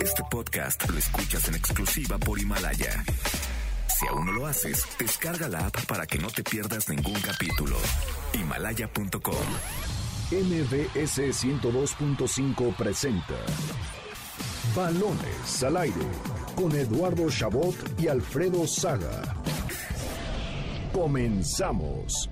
Este podcast lo escuchas en exclusiva por Himalaya. Si aún no lo haces, descarga la app para que no te pierdas ningún capítulo. Himalaya.com. MBS 102.5 presenta Balones al aire con Eduardo Chabot y Alfredo Saga. Comenzamos.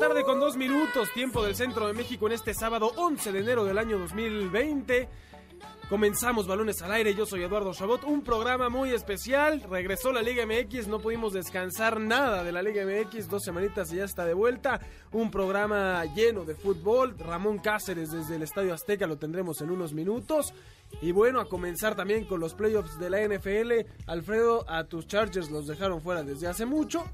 Tarde con 2 minutos, tiempo del centro de México en este sábado 11 de enero del año 2020. Comenzamos Balones al Aire, yo soy Eduardo Chabot, un programa muy especial, regresó la Liga MX, no pudimos descansar nada de la Liga MX, dos semanitas y ya está de vuelta, un programa lleno de fútbol, Ramón Cáceres desde el Estadio Azteca lo tendremos en unos minutos, y bueno, a comenzar también con los playoffs de la NFL, Alfredo, a tus Chargers los dejaron fuera desde hace mucho,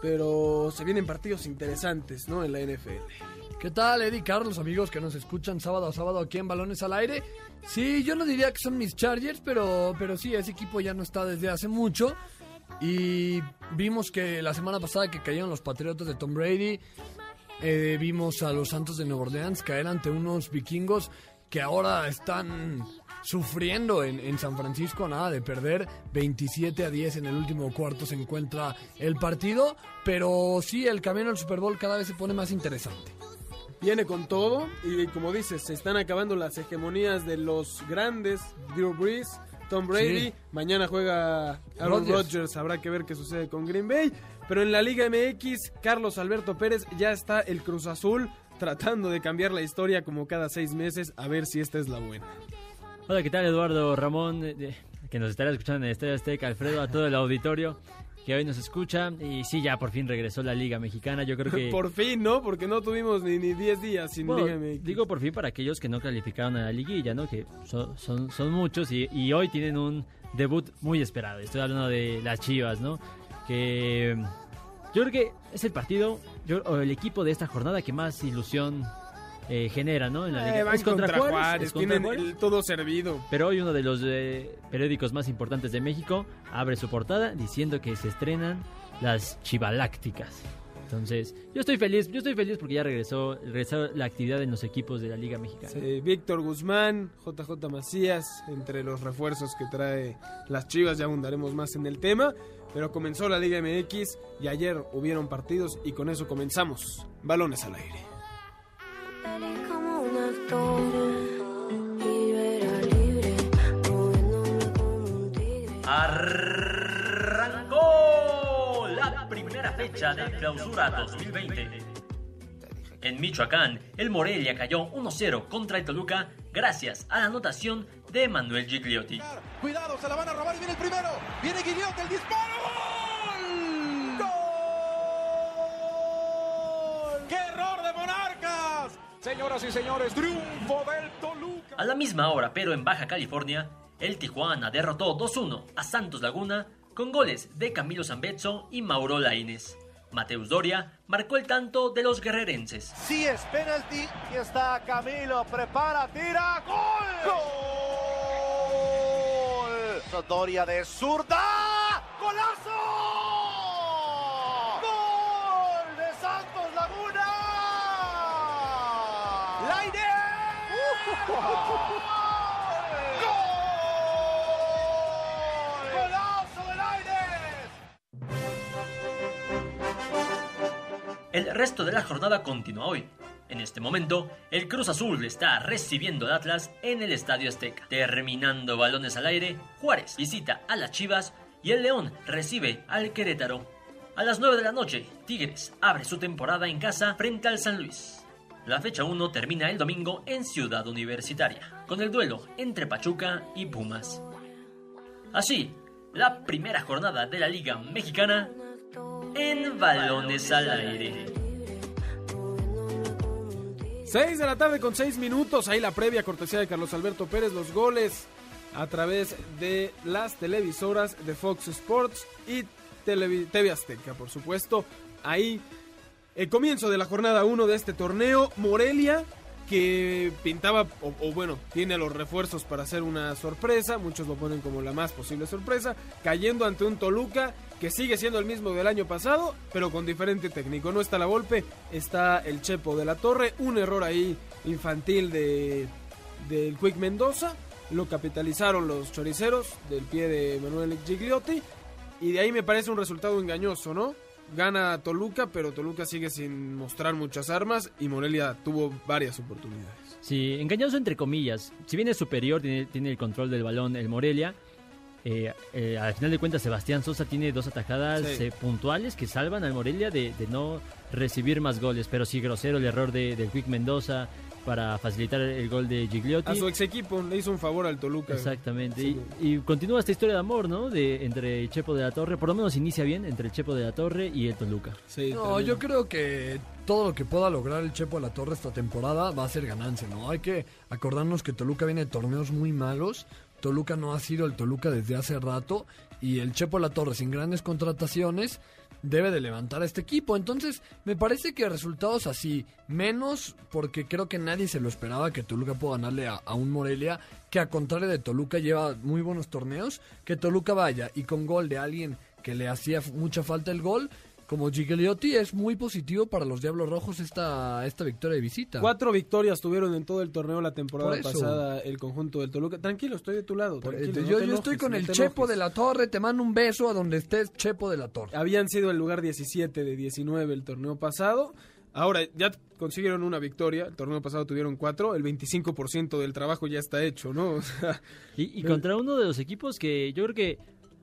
pero se vienen partidos interesantes, ¿no? En la NFL. ¿Qué tal, Eddie Carlos, amigos que nos escuchan sábado a sábado aquí en Balones al Aire? Sí, yo no diría que son mis Chargers, pero, pero sí, ese equipo ya no está desde hace mucho. Y vimos que la semana pasada que cayeron los Patriotas de Tom Brady, eh, vimos a los Santos de Nueva Orleans caer ante unos vikingos que ahora están sufriendo en, en San Francisco, nada de perder 27 a 10 en el último cuarto se encuentra el partido, pero sí, el camino al Super Bowl cada vez se pone más interesante. Viene con todo y como dices, se están acabando las hegemonías de los grandes, Drew Brees, Tom Brady, Sí. mañana juega Aaron Rodgers. Rodgers, habrá que ver qué sucede con Green Bay, pero en la Liga MX, Carlos Alberto Pérez ya está el Cruz Azul tratando de cambiar la historia como cada seis meses, a ver si esta es la buena. Hola, ¿qué tal Eduardo Ramón? que nos estará escuchando en el Estadio Azteca, Alfredo, a todo el auditorio que hoy nos escucha. Y sí, ya por fin regresó la Liga Mexicana. Yo creo que. Por fin, ¿no? Porque no tuvimos ni ni 10 días sin Bueno, Liga MX. digo por fin para aquellos que no calificaron a la liguilla, ¿no? Que son, son, son muchos y, y hoy tienen un debut muy esperado. Estoy hablando de las Chivas, ¿no? Que yo creo que es el partido, yo, o el equipo de esta jornada que más ilusión eh, genera, ¿no? En la Eh, liga. ¿Es contra, Juárez? ¿Es contra tienen Juárez? el todo servido. Pero hoy uno de los eh, periódicos más importantes de México abre su portada diciendo que se estrenan las chivalácticas. Entonces, yo estoy feliz, yo estoy feliz porque ya regresó, regresó la actividad en los equipos de la Liga Mexicana. Sí, Víctor Guzmán, JJ Macías, entre los refuerzos que trae las Chivas, ya abundaremos más en el tema. Pero comenzó la Liga MX y ayer hubieron partidos y con eso comenzamos. Balones al aire. Arrancó la primera fecha de clausura 2020. En Michoacán, el Morelia cayó 1-0 contra el Toluca gracias a la anotación de Manuel Gigliotti. Cuidado, se la van a robar y viene el primero. Viene Guillot, el disparo. ¡Gol! ¡Gol! ¡Qué error de Monarcas! Señoras y señores, triunfo del Toluca. A la misma hora, pero en Baja California, el Tijuana derrotó 2-1 a Santos Laguna con goles de Camilo Zambezzo y Mauro Laínez. Mateus Doria marcó el tanto de los guerrerenses. Sí es penalti y está Camilo, prepara, tira, gol. Gol. Doria de zurda, golazo. El resto de la jornada continúa hoy. En este momento, el Cruz Azul está recibiendo al Atlas en el Estadio Azteca. Terminando balones al aire, Juárez visita a las Chivas y el León recibe al Querétaro. A las 9 de la noche, Tigres abre su temporada en casa frente al San Luis. La fecha 1 termina el domingo en Ciudad Universitaria, con el duelo entre Pachuca y Pumas. Así, la primera jornada de la Liga Mexicana en balones al aire. 6 de la tarde con 6 minutos. Ahí la previa cortesía de Carlos Alberto Pérez. Los goles a través de las televisoras de Fox Sports y TV Azteca, por supuesto. Ahí, el comienzo de la jornada 1 de este torneo, Morelia, que pintaba, o, bueno, tiene los refuerzos para hacer una sorpresa, muchos lo ponen como la más posible sorpresa, cayendo ante un Toluca que sigue siendo el mismo del año pasado, pero con diferente técnico. No está la golpe, está el Chepo de la Torre, un error ahí infantil de del Quick Mendoza, lo capitalizaron los choriceros del pie de Manuel Gigliotti y de ahí me parece un resultado engañoso, ¿no? Gana Toluca, pero Toluca sigue sin mostrar muchas armas y Morelia tuvo varias oportunidades. Sí, engañoso entre comillas. Si bien es superior, tiene, tiene el control del balón el Morelia. eh, eh, al final de cuentas, Sebastián Sosa tiene dos atajadas Sí. eh, puntuales que salvan al Morelia de, de no recibir más goles. Pero sí, grosero el error de, del Quick Mendoza para facilitar el gol de Gigliotti. A su ex equipo le hizo un favor al Toluca. Exactamente. Sí. Y, y continúa esta historia de amor, ¿no? De entre el Chepo de la Torre. Por lo menos inicia bien entre el Chepo de la Torre y el Toluca. Sí, No, tremendo. yo creo que todo lo que pueda lograr el Chepo de la Torre esta temporada va a ser ganancia, ¿no? Hay que acordarnos que Toluca viene de torneos muy malos. Toluca no ha sido el Toluca desde hace rato. Y el Chepo de la Torre, sin grandes contrataciones, debe de levantar a este equipo. Entonces, me parece que resultados así, menos porque creo que nadie se lo esperaba que Toluca pueda ganarle a, a un Morelia, que a contrario de Toluca lleva muy buenos torneos, que Toluca vaya y con gol de alguien que le hacía mucha falta el gol, como Gigliotti, es muy positivo para los Diablos Rojos esta, esta victoria de visita. Cuatro victorias tuvieron en todo el torneo la temporada pasada el conjunto del Toluca. Tranquilo, estoy de tu lado. Por- tranquilo, no yo, estoy con no el Chepo enojes. de la Torre, te mando un beso a donde estés, Chepo de la Torre. Habían sido el lugar 17 de 19 el torneo pasado. Ahora ya consiguieron una victoria. El torneo pasado tuvieron cuatro. El 25% del trabajo ya está hecho, ¿no? O sea, Y, y contra uno de los equipos que yo creo que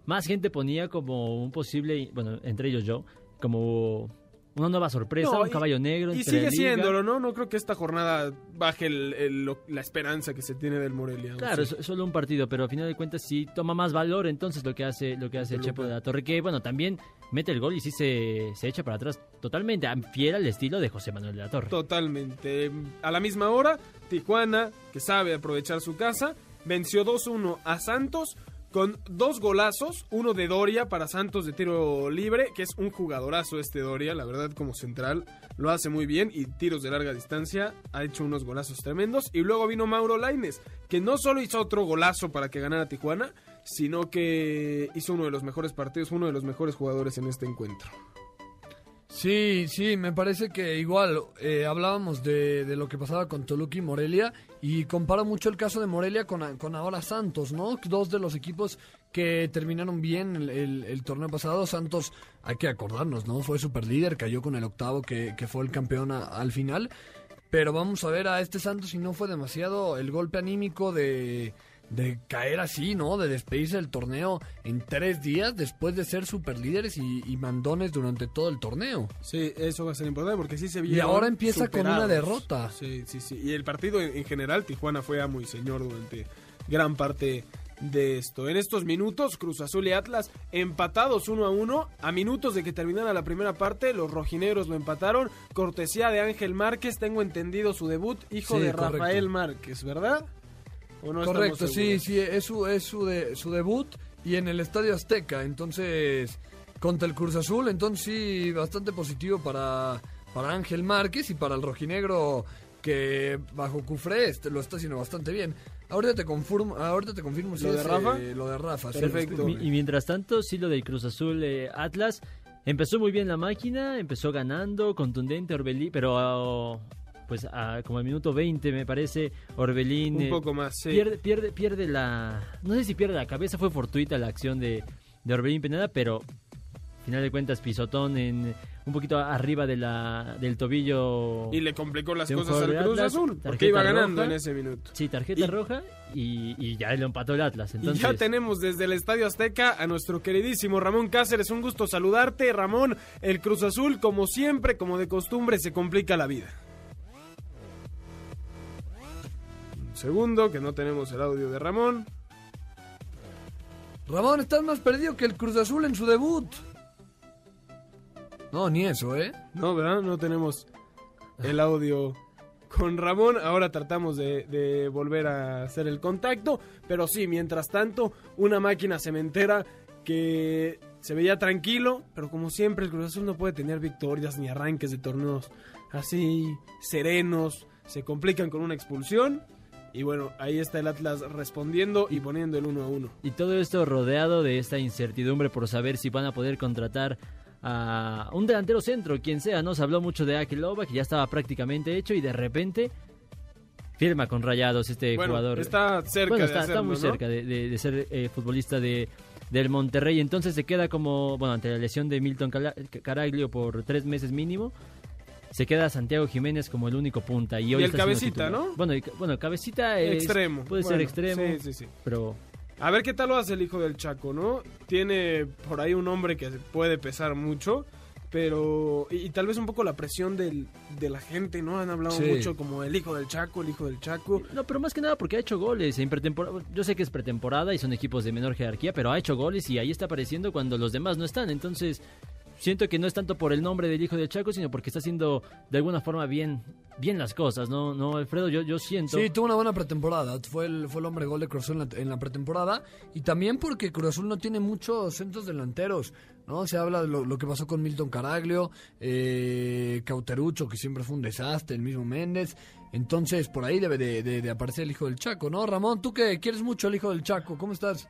más gente ponía como un posible, bueno, entre ellos yo, como una nueva sorpresa, No, un y- caballo negro. y sigue siéndolo, ¿no? No creo que esta jornada baje el- el- lo- la esperanza que se tiene del Morelia. Claro, Sí. es solo un partido, pero a final de cuentas sí toma más valor entonces lo que hace lo que hace el. Chepo de la Torre, que bueno, también mete el gol y sí se, se echa para atrás totalmente, fiel al estilo de José Manuel de la Torre. Totalmente. A la misma hora, Tijuana, que sabe aprovechar su casa, venció 2-1 a Santos con dos golazos, uno de Doria para Santos de tiro libre, que es un jugadorazo este Doria, la verdad como central lo hace muy bien y tiros de larga distancia, ha hecho unos golazos tremendos y luego vino Mauro Laines, que no solo hizo otro golazo para que ganara Tijuana, sino que hizo uno de los mejores partidos, uno de los mejores jugadores en este encuentro. Sí, sí, me parece que igual eh, hablábamos de, de lo que pasaba con Toluca y Morelia y comparo mucho el caso de Morelia con, con ahora Santos, ¿no? Dos de los equipos que terminaron bien el, torneo pasado. Santos, hay que acordarnos, ¿no? Fue super líder, cayó con el octavo que, que fue el campeón al final. Pero vamos a ver a este Santos si no fue demasiado el golpe anímico de, de caer así, ¿no? De despedirse del torneo en tres días después de ser super líderes y, y mandones durante todo el torneo. Sí, eso va a ser importante porque sí se Y vieron ahora empieza con una derrota. Sí, sí, sí. Y el partido en, en general, Tijuana fue amo y señor durante gran parte de esto. En estos minutos, Cruz Azul y Atlas empatados uno a uno. A minutos de que terminara la primera parte, los rojinegros lo empataron. Cortesía de Ángel Márquez, tengo entendido su debut, hijo Sí, de correcto. Rafael Márquez, ¿verdad? ¿O no estamos Correcto, sí, sí, es su, es su, de- su debut y en el Estadio Azteca, entonces contra el Cruz Azul, entonces sí, bastante positivo para, para Ángel Márquez y para el rojinegro que bajo Cufré este, lo está haciendo bastante bien. Ahorita te confirmo, ahorita te confirmo si ¿Lo de es, Rafa? eh, lo de Rafa. Perfecto. Mi- Y mientras tanto, sí lo del Cruz Azul eh, Atlas empezó muy bien la máquina, empezó ganando, contundente Orbelín, pero pues a- como al minuto 20 me parece, Orbelín Un eh, poco más, sí. pierde, pierde, pierde la... No sé si pierde la cabeza, fue fortuita la acción de, de Orbelín Pineda, pero final de cuentas pisotón en un poquito arriba de la, del tobillo. Y le complicó las cosas al Cruz Atlas, Azul, porque iba ganando roja. en ese minuto. Sí, tarjeta Y- roja y, y ya lo empató el Atlas. Entonces, Y ya tenemos desde el Estadio Azteca a nuestro queridísimo Ramón Cáceres. Un gusto saludarte, Ramón. El Cruz Azul, como siempre, como de costumbre, se complica la vida. Segundo, que no tenemos el audio de Ramón. Ramón, estás más perdido que el Cruz Azul en su debut. No, ni eso, ¿eh? No, ¿verdad? No tenemos el audio con Ramón. Ahora tratamos de, de volver a hacer el contacto. Pero sí, mientras tanto, una máquina cementera que se veía tranquilo, pero como siempre el Cruz Azul no puede tener victorias ni arranques de torneos así serenos, se complican con una expulsión. Y bueno, ahí está el Atlas respondiendo y poniendo el 1 a 1. Y todo esto rodeado de esta incertidumbre por saber si van a poder contratar a un delantero centro, quien sea, ¿no? Se habló mucho de Akilova, que ya estaba prácticamente hecho y de repente firma con Rayados este Bueno, jugador. está cerca Bueno, de está, está hacerlo, muy ¿no? cerca de, de- de ser eh, futbolista de, del Monterrey. Entonces se queda como, bueno, ante la lesión de Milton Caraglio por tres meses mínimo. Se queda Santiago Jiménez como el único punta. Y, hoy el está siendo Cabecita. ¿no? Bueno, y- bueno, Cabecita es, extremo. puede ser Bueno, extremo, Sí, sí, sí. pero A ver qué tal lo hace el hijo del Chaco, ¿no? Tiene por ahí un hombre que puede pesar mucho, pero... Y, y tal vez un poco la presión del, de la gente, ¿no? Han hablado Sí. mucho como el hijo del Chaco, el hijo del Chaco. No, pero más que nada porque ha hecho goles en pretemporada. Yo sé que es pretemporada y son equipos de menor jerarquía, pero ha hecho goles y ahí está apareciendo cuando los demás no están. Entonces, siento que no es tanto por el nombre del hijo del Chaco, sino porque está haciendo de alguna forma bien, bien las cosas, ¿no? No, Alfredo, yo, yo siento. Sí, tuvo una buena pretemporada. Fue el, fue el hombre gol de Cruz Azul en la, en la pretemporada. Y también porque Cruz Azul no tiene muchos centros delanteros. ¿no? Se habla de lo, lo que pasó con Milton Caraglio, eh, Cauterucho, que siempre fue un desastre, el mismo Méndez. Entonces, por ahí debe de, de- de aparecer el hijo del Chaco, ¿no? Ramón, tú que quieres mucho al hijo del Chaco, ¿cómo estás?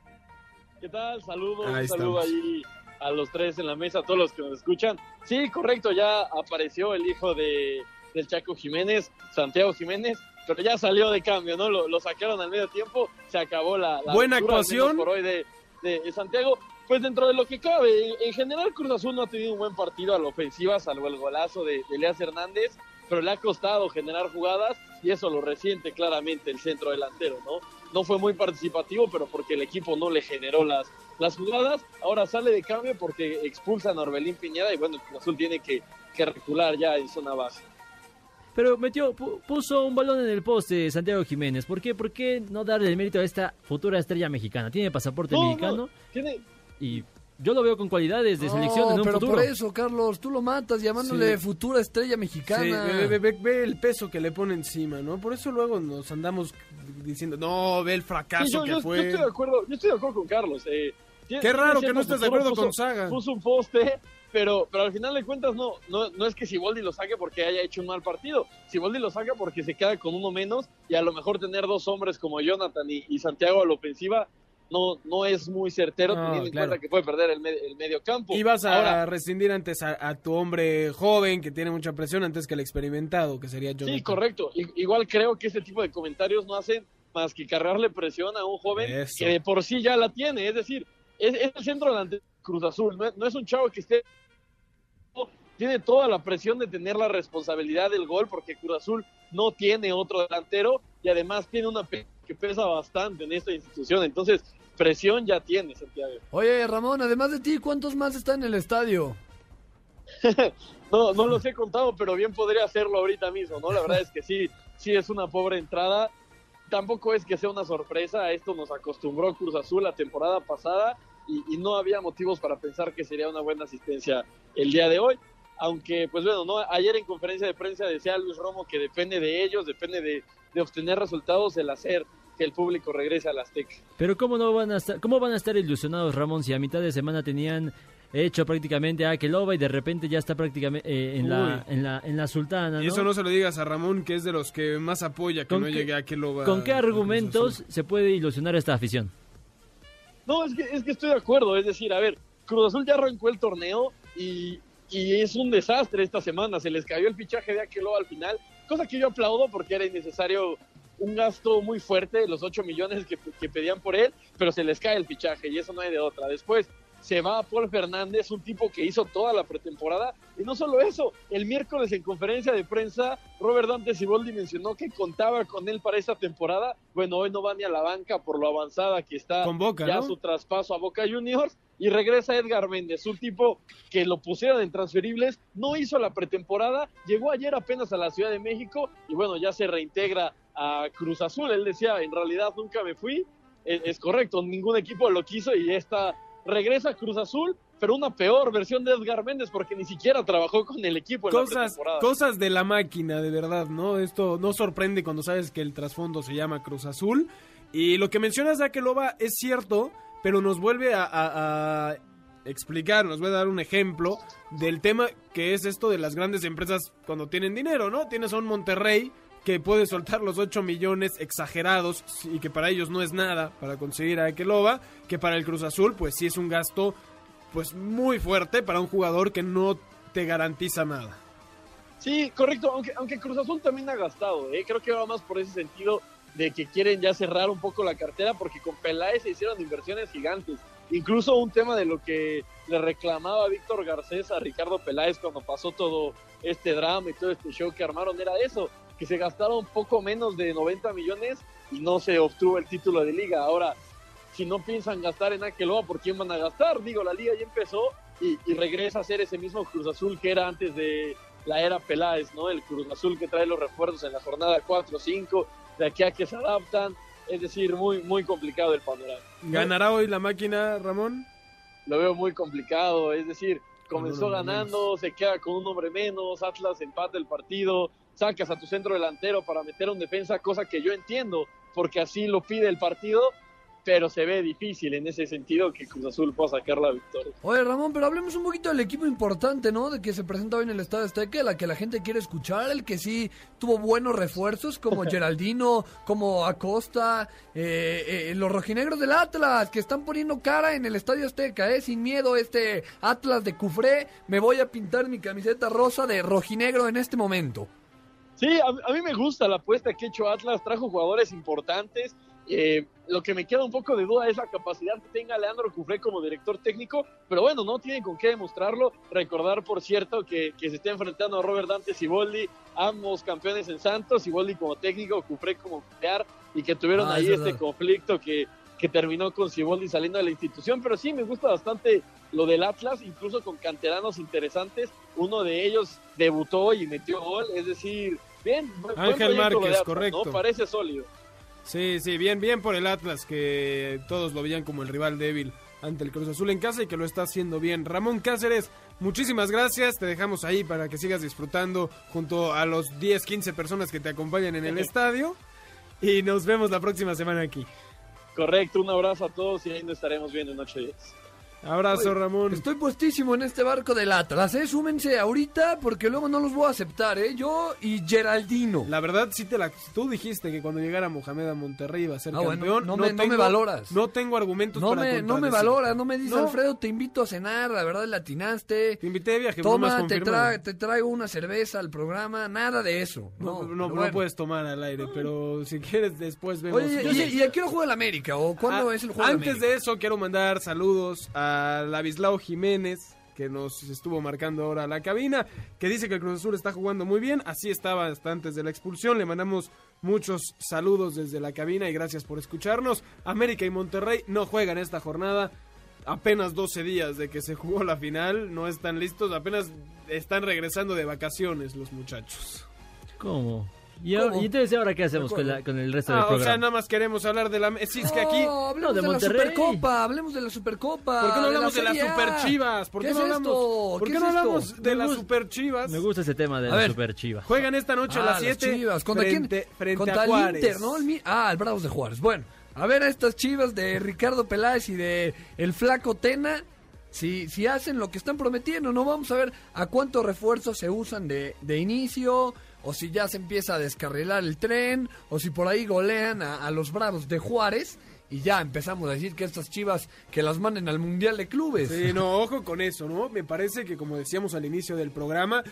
¿Qué tal? Saludos, Ahí un saludo estamos. ahí a los tres en la mesa, a todos los que nos escuchan. Sí, correcto, ya apareció el hijo de, del Chaco Jiménez, Santiago Jiménez, pero ya salió de cambio, ¿no? Lo, lo sacaron al medio tiempo, se acabó la, la Buena aventura, actuación. por hoy de, de- Santiago. Pues dentro de lo que cabe, en, en general Cruz Azul no ha tenido un buen partido a la ofensiva, salvo el golazo de, de Elias Hernández, pero le ha costado generar jugadas y eso lo resiente claramente el centro delantero, ¿no? No fue muy participativo, pero porque el equipo no le generó las, las jugadas. Ahora sale de cambio porque expulsan a Orbelín Piñeda y bueno, el Azul tiene que, que recular ya en zona base. Pero metió, pu- puso un balón en el poste Santiago Jiménez. ¿Por qué? ¿Por qué no darle el mérito a esta futura estrella mexicana? Tiene pasaporte No, mexicano no, tiene, y yo lo veo con cualidades de selección No, en un pero futuro. por eso, Carlos, tú lo matas llamándole Sí. futura estrella Sí, mexicana. ve, ve- ve- ve el peso que le pone encima, ¿no? Por eso luego nos andamos diciendo, no, ve el fracaso Sí, yo, que yo- yo fue. estoy de acuerdo, yo estoy de acuerdo con Carlos. eh, Qué raro que no estés de acuerdo puso- con Saga. Puso un poste, pero, pero al final de cuentas no, no, no es que Siboldi lo saque porque haya hecho un mal partido. Siboldi lo saca porque se queda con uno menos y a lo mejor tener dos hombres como Jonathan y, y Santiago a la ofensiva no, no es muy certero No, teniendo en cuenta que puede perder el, me- el medio campo. Ibas a Ahora, rescindir antes a, a tu hombre joven que tiene mucha presión antes que el experimentado, que sería Jonathan. Sí, correcto. I- Igual creo que ese tipo de comentarios no hacen más que cargarle presión a un joven Eso. que de por sí ya la tiene. Es decir, es, es el centro delantero de Cruz Azul. No es, no es un chavo que esté. Tiene toda la presión de tener la responsabilidad del gol porque Cruz Azul no tiene otro delantero y además tiene una que pesa bastante en esta institución. Entonces, presión ya tiene Santiago. Oye, Ramón, además de ti, ¿cuántos más están en el estadio? No, no los he contado, pero bien podría hacerlo ahorita mismo, ¿no? La verdad es que sí, sí es una pobre entrada. Tampoco es que sea una sorpresa, a esto nos acostumbró Cruz Azul la temporada pasada y, y no había motivos para pensar que sería una buena asistencia el día de hoy. Aunque, pues bueno, no ayer en conferencia de prensa decía Luis Romo que depende de ellos, depende de, de obtener resultados, el hacer que el público regrese al Azteca. Pero cómo no van a estar, cómo van a estar ilusionados Ramón si a mitad de semana tenían hecho prácticamente a Akeloba y de repente ya está prácticamente eh, en, la, en la en la Sultana, Y eso no se lo digas a Ramón, que es de los que más apoya que ¿Con no qué- llegue a que lo va ¿Con qué a argumentos se puede ilusionar esta afición? No, es que, es que estoy de acuerdo. Es decir, a ver, Cruz Azul ya arrancó el torneo y, y es un desastre esta semana. Se les cayó el fichaje de Aquelo al final, cosa que yo aplaudo porque era innecesario un gasto muy fuerte, los 8 millones que, que pedían por él, pero se les cae el fichaje y eso no hay de otra. Después se va Paul Fernández, un tipo que hizo toda la pretemporada. Y no solo eso, el miércoles en conferencia de prensa, Robert Dante Siboldi mencionó que contaba con él para esta temporada. Bueno, hoy no va ni a la banca por lo avanzada que está Boca, ya ¿no? su traspaso a Boca Juniors. Y regresa Edgar Méndez, un tipo que lo pusieron en transferibles, no hizo la pretemporada, llegó ayer apenas a la Ciudad de México y bueno, ya se reintegra a Cruz Azul. Él decía, en realidad nunca me fui. Es, es correcto, ningún equipo lo quiso y esta regresa a Cruz Azul, pero una peor versión de Edgar Méndez porque ni siquiera trabajó con el equipo en la Cosas, pretemporada. cosas de la máquina, de verdad, ¿no? Esto no sorprende cuando sabes que el trasfondo se llama Cruz Azul. Y lo que mencionas de Akeloba es cierto, pero nos vuelve a, explicar, nos voy a dar un ejemplo del tema que es esto de las grandes empresas cuando tienen dinero, ¿no? Tienes a un Monterrey que puede soltar los 8 millones exagerados y que para ellos no es nada para conseguir a Ekeloba, que para el Cruz Azul pues sí es un gasto pues muy fuerte para un jugador que no te garantiza nada. Sí, correcto, aunque, aunque Cruz Azul también ha gastado, ¿eh? creo que va más por ese sentido de que quieren ya cerrar un poco la cartera porque con Peláez se hicieron inversiones gigantes. Incluso un tema de lo que le reclamaba Víctor Garcés a Ricardo Peláez cuando pasó todo este drama y todo este show que armaron era eso, que se gastaron poco menos de 90 millones y no se obtuvo el título de liga. Ahora, si no piensan gastar en Aqueloa, ¿por quién van a gastar? Digo, la liga ya empezó y, y regresa a ser ese mismo Cruz Azul que era antes de la era Peláez, ¿no? El Cruz Azul que trae los refuerzos en la jornada 4 o 5, de aquí a que se adaptan, es decir, muy, muy complicado el panorama. ¿Ganará hoy la máquina, Ramón? Lo veo muy complicado, es decir, comenzó ganando, se queda con un hombre menos, Atlas empata el partido, sacas a tu centro delantero para meter un defensa, cosa que yo entiendo, porque así lo pide el partido, pero se ve difícil en ese sentido que Cruz Azul pueda sacar la victoria. Oye, Ramón, pero hablemos un poquito del equipo importante, ¿no? De que se presenta hoy en el Estadio Azteca, la que la gente quiere escuchar, el que sí tuvo buenos refuerzos, como Geraldino, como Acosta, eh, eh, los rojinegros del Atlas, que están poniendo cara en el Estadio Azteca, ¿eh? Sin miedo, este Atlas de Cufré, me voy a pintar mi camiseta rosa de rojinegro en este momento. Sí, a, a mí me gusta la apuesta que ha hecho Atlas, trajo jugadores importantes. Eh, lo que me queda un poco de duda es la capacidad que tenga Leandro Cufré como director técnico, pero bueno, no tiene con qué demostrarlo. Recordar, por cierto, que, que se está enfrentando a Robert Dante Siboldi, ambos campeones en Santos, Siboldi como técnico, Cufré como auxiliar, y que tuvieron Ah, ahí es este verdad. conflicto que, que terminó con Siboldi saliendo de la institución, pero sí me gusta bastante lo del Atlas, incluso con canteranos interesantes. Uno de ellos debutó y metió gol, es decir, bien. Ángel de Márquez, Atlas, correcto. ¿no? Parece sólido. Sí, sí, bien, bien por el Atlas, que todos lo veían como el rival débil ante el Cruz Azul en casa y que lo está haciendo bien. Ramón Cáceres, muchísimas gracias, te dejamos ahí para que sigas disfrutando junto a los 10, 15 personas que te acompañan en el estadio y nos vemos la próxima semana aquí. Correcto, un abrazo a todos y ahí nos estaremos viendo en 8 días. Abrazo, Oye, Ramón. Estoy puestísimo en este barco del Atlas, ¿eh? Súmense ahorita porque luego no los voy a aceptar, ¿eh? Yo y Geraldino. La verdad, sí te la... Tú dijiste que cuando llegara Mohamed a Monterrey iba a ser Ah, bueno, campeón. no me- no me valoras. No tengo argumentos No para me, no me valoras, no me dices, No. Alfredo, te invito a cenar, la verdad le atinaste. Te invité de viaje, no Toma, te, confirmado. tra- te traigo una cerveza al programa, nada de eso. No, No, no, no bueno. puedes tomar al aire, pero si quieres después vemos. Oye, ¿y, sí- y a qué hora juega el América? ¿O cuándo Ah, es el juego Antes de eso, quiero mandar saludos a Lavislao Jiménez, que nos estuvo marcando ahora la cabina, que dice que el Cruz Azul está jugando muy bien. Así estaba hasta antes de la expulsión. Le mandamos muchos saludos desde la cabina y gracias por escucharnos. América y Monterrey no juegan esta jornada. Apenas 12 días de que se jugó la final, no están listos, apenas están regresando de vacaciones los muchachos. ¿Cómo? ¿Y, ahora- y entonces ahora qué hacemos con, la- con el resto del Ah, o programa? sea, nada más queremos hablar de la... Sí, es que aquí... No, hablemos de de, la Monterrey. Supercopa, hablemos de la Supercopa. ¿Por qué no hablamos de, las Serie A. Super Chivas? ¿Por qué, ¿Qué no hablamos, esto? ¿por ¿Qué qué es no esto? hablamos de Me las gusta- Super Chivas? Me gusta ese tema de A la ver. Super Chiva. Juegan esta noche a Ah, las 7 Chivas. ¿Contra frente, quién? frente Contra a el Juárez. Inter, ¿no? El ah, el Bravos de Juárez. Bueno, a ver a estas Chivas de Ricardo Peláez y de el Flaco Tena. Si, si hacen lo que están prometiendo, no vamos a ver a cuántos refuerzos se usan de, de inicio, o si ya se empieza a descarrilar el tren, o si por ahí golean a, los Bravos de Juárez, y ya empezamos a decir que estas chivas que las manden al Mundial de Clubes. Sí, no, ojo con eso, ¿no? Me parece que, como decíamos al inicio del programa,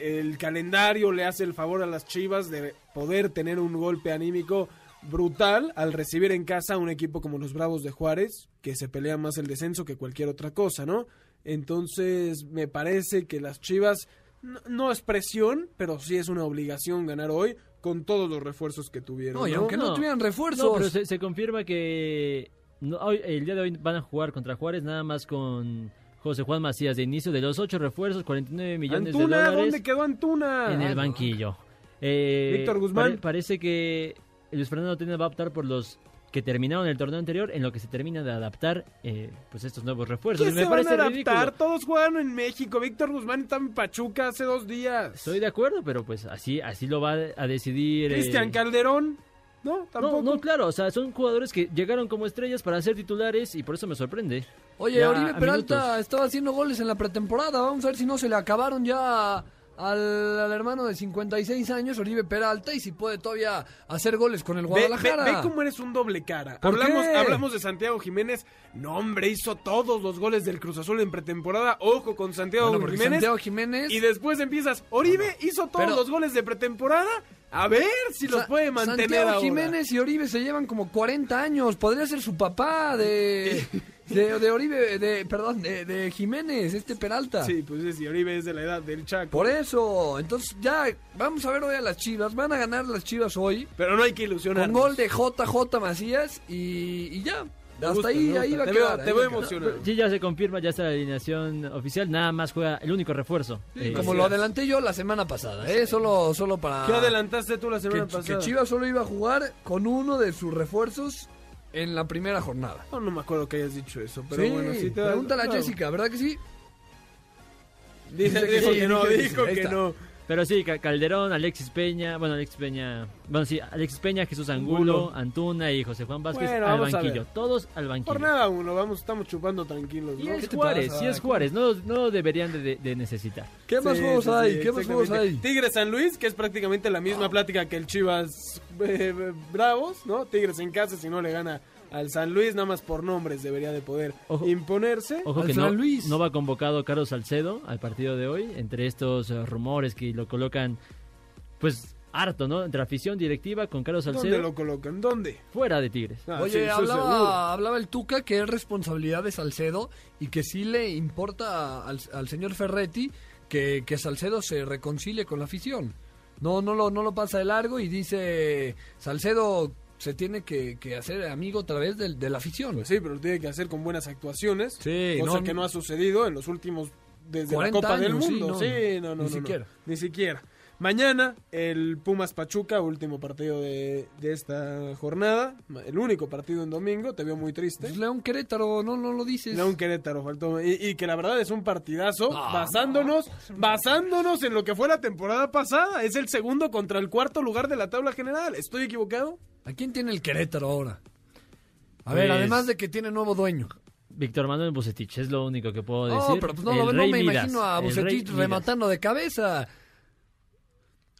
el calendario le hace el favor a las Chivas de poder tener un golpe anímico brutal al recibir en casa a un equipo como los Bravos de Juárez, que se pelea más el descenso que cualquier otra cosa, ¿no? Entonces, me parece que las Chivas no, no es presión, pero sí es una obligación ganar hoy con todos los refuerzos que tuvieron. No, y aunque no, No. tuvieran refuerzos. No, pero se, se confirma que no, hoy- el día de hoy van a jugar contra Juárez nada más con José Juan Macías de inicio de los ocho refuerzos, 49 millones Antuna, de dólares ¿dónde quedó Antuna? en Ah, el no. banquillo. Eh, Víctor Guzmán. pare- parece que Luis Fernando Tena va a optar por los que terminaron el torneo anterior en lo que se termina de adaptar eh, pues estos nuevos refuerzos. ¿Qué Y me se van a parece adaptar? ridículo. Todos jugaron en México. Víctor Guzmán está en Pachuca hace dos días. Estoy de acuerdo, pero pues así así lo va a decidir. eh, Cristian Calderón. No, tampoco. No, no, claro, o sea, son jugadores que llegaron como estrellas para ser titulares y por eso me sorprende. Oye, Ya, Oribe Peralta minutos. estaba haciendo goles en la pretemporada. Vamos a ver si no se le acabaron ya al, al hermano de 56 años, Oribe Peralta, y si puede todavía hacer goles con el Ve, ve- Guadalajara. ve cómo eres un doble cara. ¿Por Hablamos, qué? hablamos de Santiago Jiménez. No, hombre, hizo todos los goles del Cruz Azul en pretemporada. Ojo con Santiago Bueno, Jiménez. Santiago Jiménez. Y después empiezas, Oribe hizo todos Pero- los goles de pretemporada. A ver si los Sa- puede mantener Santiago ahora. Jiménez y Oribe se llevan como 40 años. Podría ser su papá de. de, de Oribe, de, perdón, de, de Jiménez, este Peralta. Sí, pues sí, Oribe es de la edad del Chaco. Por eso, entonces ya, vamos a ver hoy a las Chivas. Van a ganar las Chivas hoy. Pero no hay que ilusionar. Con gol de JJ Macías y, y ya. Me Hasta gusta, ahí, ahí va a Te quedar. veo- te veo a quedar. emocionado. Sí, ya se confirma, ya está la alineación oficial, nada más juega el único refuerzo. Sí, Eh, como lo adelanté yo la semana pasada, ¿eh? Solo, solo para. ¿Qué adelantaste tú la que, semana que pasada? Chivas solo iba a jugar con uno de sus refuerzos en la primera jornada. No, no me acuerdo que hayas dicho eso, pero sí, bueno, sí te pregúntale a. Jessica, ¿verdad que sí? Dice, que sí, que no, que dijo que no. Pero sí, Ca- Calderón, Alexis Peña, bueno, Alexis Peña, bueno, sí, Alexis Peña, Jesús Angulo, Angulo. Antuna y José Juan Vázquez Bueno, al banquillo. Todos al banquillo. Jornada uno, vamos, estamos chupando tranquilos, Y ¿no? es ¿Qué te Juárez, pasa? sí es Juárez, no, no deberían de, necesitar. ¿Qué más Sí, juegos sí, hay? sí, ¿Qué más juegos hay? Tigres San Luis, que es prácticamente la misma plática que el Chivas eh, Bravos, ¿no? Tigres en casa, si no le gana al San Luis, nada más por nombres debería de poder Ojo. imponerse. Ojo Al que San no, Luis. no va convocado Carlos Salcedo al partido de hoy, entre estos eh, rumores que lo colocan, pues, harto, ¿no? Entre afición directiva con Carlos ¿Dónde Salcedo, lo colocan? ¿Dónde? fuera de Tigres. Ah, Oye, hablaba, hablaba el Tuca que es responsabilidad de Salcedo y que sí le importa al, al señor Ferretti que, que Salcedo se reconcilie con la afición. No, no lo, no lo pasa de largo y dice Salcedo se tiene que, que hacer amigo otra vez del- de, la afición. Pues sí, pero lo tiene que hacer con buenas actuaciones. Sí, cosa no- que no ha sucedido en los últimos desde la 40 Copa del sí, Mundo. no, Sí, no, no, ni siquiera. ni siquiera. Mañana el Pumas Pachuca, último partido de, de esta jornada, el único partido en domingo, te veo muy triste. Pues León Querétaro, no, no lo dices. León Querétaro faltó y, y que la verdad es un partidazo Ah, basándonos basándonos en lo que fue la temporada pasada es el segundo contra el cuarto lugar de la tabla general estoy equivocado ¿A quién tiene el Querétaro ahora? A Pues- ver, además de que tiene nuevo dueño. Víctor Manuel Bucetich, es lo único que puedo decir. No, pero pues no, no Rey me Midas, imagino a Bucetich rematando de cabeza.